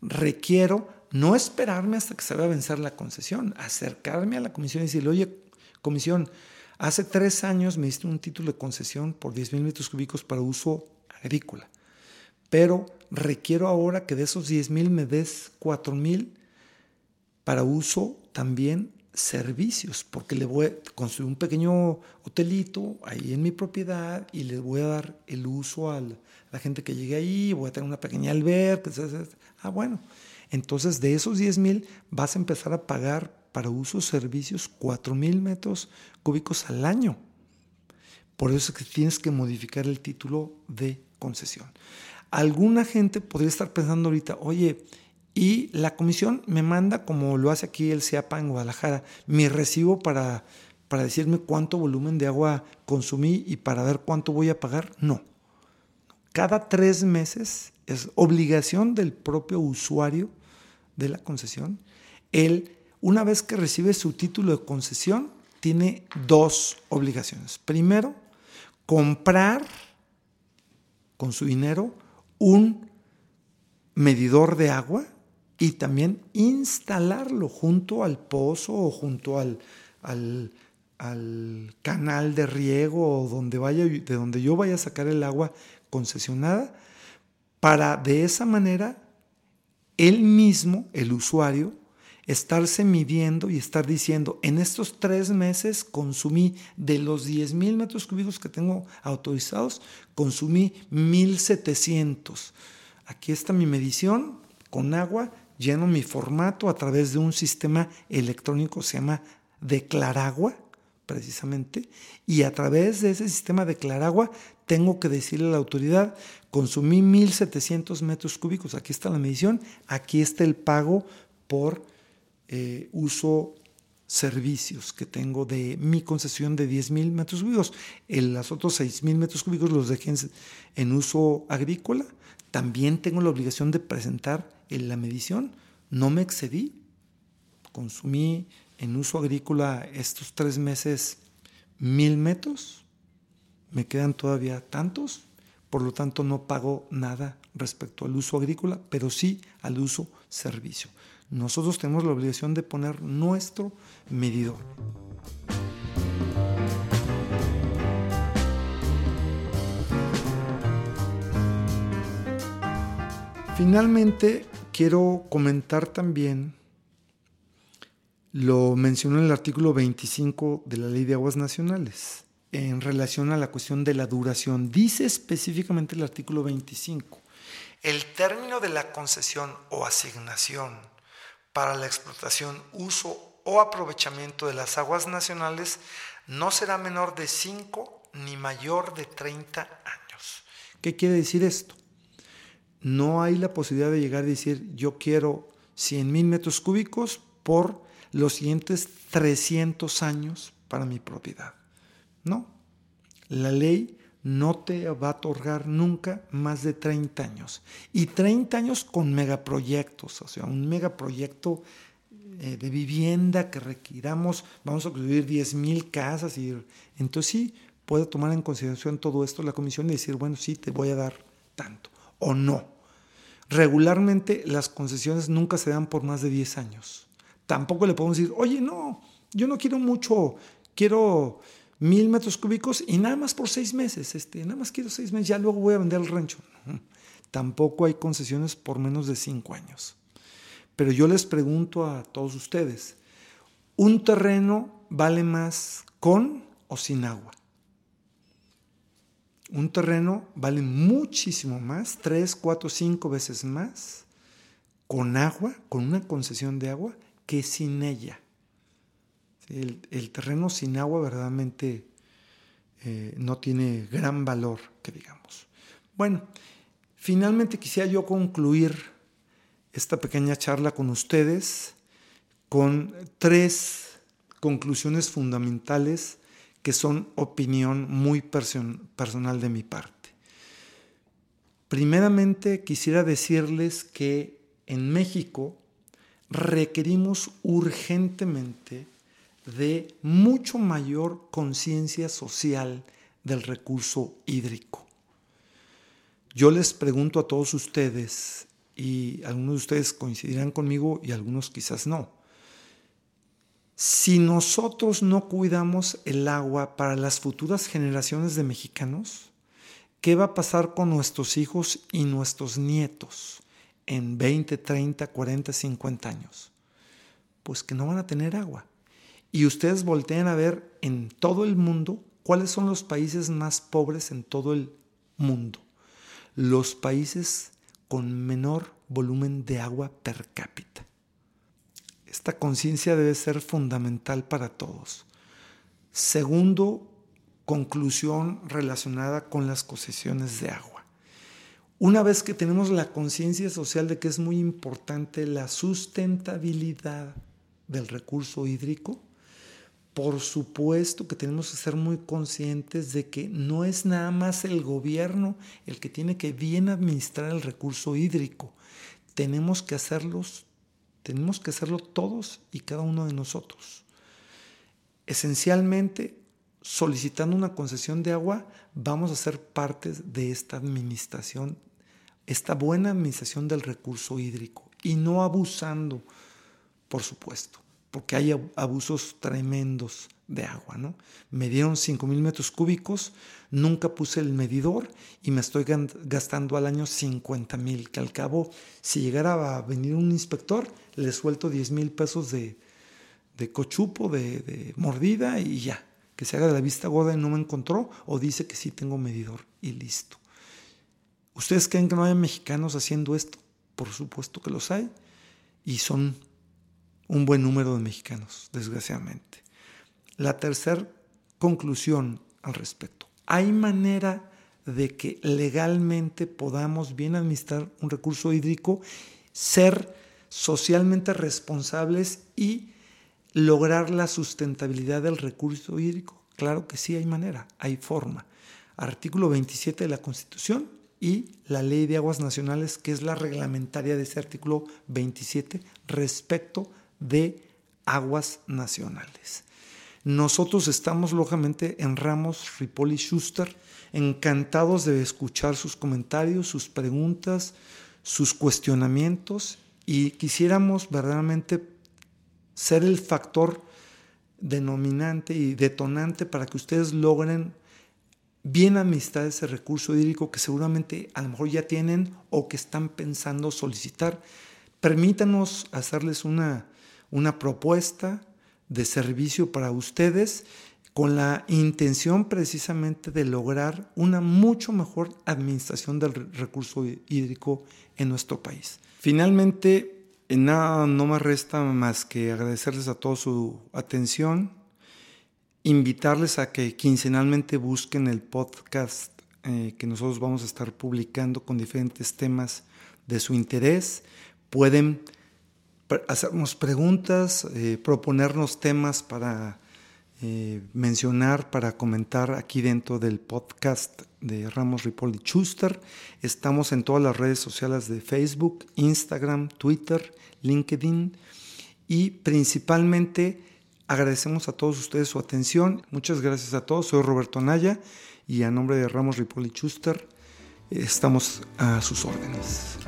requiero no esperarme hasta que se vaya a vencer la concesión, acercarme a la comisión y decirle, oye, comisión, hace tres años me diste un título de concesión por 10 mil metros cúbicos para uso agrícola, pero requiero ahora que de esos 10 mil me des 4 mil para uso también servicios, porque le voy a construir un pequeño hotelito ahí en mi propiedad y les voy a dar el uso a la gente que llegue ahí, voy a tener una pequeña alberca, Ah, bueno, entonces de esos 10 mil vas a empezar a pagar para usos servicios 4 mil metros cúbicos al año. Por eso es que tienes que modificar el título de concesión. Alguna gente podría estar pensando ahorita, oye, y la comisión me manda, como lo hace aquí el CIAPA en Guadalajara, mi recibo para, para decirme cuánto volumen de agua consumí y para ver cuánto voy a pagar. No. Cada tres meses es obligación del propio usuario de la concesión. Él, una vez que recibe su título de concesión, tiene dos obligaciones. Primero, comprar con su dinero un medidor de agua y también instalarlo junto al pozo o junto al, al, canal de riego o donde vaya, de donde yo vaya a sacar el agua concesionada, para de esa manera él mismo, el usuario, estarse midiendo y estar diciendo, en estos tres meses consumí de los 10 mil metros cúbicos que tengo autorizados, consumí 1700. Aquí está mi medición con agua lleno mi formato a través de un sistema electrónico, se llama Declaragua, precisamente, y a través de ese sistema Declaragua tengo que decirle a la autoridad, consumí 1.700 metros cúbicos, aquí está la medición, aquí está el pago por eh, uso servicios que tengo de mi concesión de 10.000 metros cúbicos. En los otros 6.000 metros cúbicos los dejé en uso agrícola. También tengo la obligación de presentar en la medición no me excedí. Consumí en uso agrícola estos tres meses mil metros. Me quedan todavía tantos. Por lo tanto, no pago nada respecto al uso agrícola, pero sí al uso servicio. Nosotros tenemos la obligación de poner nuestro medidor. Finalmente, quiero comentar también, lo mencionó en el artículo 25 de la Ley de Aguas Nacionales, en relación a la cuestión de la duración. Dice específicamente el artículo 25, el término de la concesión o asignación para la explotación, uso o aprovechamiento de las aguas nacionales no será menor de 5 ni mayor de 30 años. ¿Qué quiere decir esto? No hay la posibilidad de llegar a decir yo quiero 100 mil metros cúbicos por los siguientes 300 años para mi propiedad. No, la ley no te va a otorgar nunca más de 30 años. Y 30 años con megaproyectos, o sea, un megaproyecto eh, de vivienda que requiramos, vamos a construir 10 mil casas y entonces sí puede tomar en consideración todo esto la comisión y decir, bueno, sí, te voy a dar tanto o no. Regularmente las concesiones nunca se dan por más de 10 años. Tampoco le podemos decir, oye, no, yo no quiero mucho, quiero mil metros cúbicos y nada más por seis meses, este, nada más quiero seis meses, ya luego voy a vender el rancho. Tampoco hay concesiones por menos de cinco años. Pero yo les pregunto a todos ustedes, ¿un terreno vale más con o sin agua? Un terreno vale muchísimo más, tres, cuatro, cinco veces más, con agua, con una concesión de agua, que sin ella. El, terreno sin agua verdaderamente eh, no tiene gran valor, que digamos. Bueno, finalmente quisiera yo concluir esta pequeña charla con ustedes con tres conclusiones fundamentales que son opinión muy personal de mi parte. Primeramente quisiera decirles que en México requerimos urgentemente de mucho mayor conciencia social del recurso hídrico. Yo les pregunto a todos ustedes, y algunos de ustedes coincidirán conmigo y algunos quizás no, si nosotros no cuidamos el agua para las futuras generaciones de mexicanos, ¿qué va a pasar con nuestros hijos y nuestros nietos en 20, 30, 40, 50 años? Pues que no van a tener agua y ustedes voltean a ver en todo el mundo cuáles son los países más pobres en todo el mundo. Los países con menor volumen de agua per cápita. Esta conciencia debe ser fundamental para todos. Segundo, conclusión relacionada con las concesiones de agua. Una vez que tenemos la conciencia social de que es muy importante la sustentabilidad del recurso hídrico, por supuesto que tenemos que ser muy conscientes de que no es nada más el gobierno el que tiene que bien administrar el recurso hídrico. Tenemos que hacerlos, tenemos que hacerlo todos y cada uno de nosotros. Esencialmente, solicitando una concesión de agua, vamos a ser partes de esta administración, esta buena administración del recurso hídrico y no abusando, por supuesto porque hay abusos tremendos de agua. ¿no? Me dieron 5 mil metros cúbicos, nunca puse el medidor y me estoy gastando al año 50 mil, que al cabo, si llegara a venir un inspector, le suelto 10 mil pesos de, cochupo, de, de, mordida y ya, que se haga de la vista gorda y no me encontró, o dice que sí tengo medidor y listo. ¿Ustedes creen que no hay mexicanos haciendo esto? Por supuesto que los hay y son un buen número de mexicanos, desgraciadamente. La tercera conclusión al respecto. ¿Hay manera de que legalmente podamos bien administrar un recurso hídrico, ser socialmente responsables y lograr la sustentabilidad del recurso hídrico? Claro que sí hay manera, hay forma. Artículo 27 de la Constitución y la Ley de Aguas Nacionales, que es la reglamentaria de ese artículo 27 respecto de aguas nacionales. Nosotros estamos lógicamente en Ramos, Ripoli, Schuster, encantados de escuchar sus comentarios, sus preguntas, sus cuestionamientos y quisiéramos verdaderamente ser el factor denominante y detonante para que ustedes logren bien administrar ese recurso hídrico que seguramente a lo mejor ya tienen o que están pensando solicitar. Permítanos hacerles una una propuesta de servicio para ustedes con la intención precisamente de lograr una mucho mejor administración del recurso hídrico en nuestro país. Finalmente, nada no me resta más que agradecerles a todos su atención, invitarles a que quincenalmente busquen el podcast eh, que nosotros vamos a estar publicando con diferentes temas de su interés. Pueden hacernos preguntas, eh, proponernos temas para eh, mencionar para comentar aquí dentro del podcast de Ramos Ripoli Schuster. Estamos en todas las redes sociales de Facebook, Instagram, Twitter, LinkedIn y principalmente agradecemos a todos ustedes su atención. Muchas gracias a todos. Soy Roberto Naya y a nombre de Ramos Ripoli Schuster estamos a sus órdenes.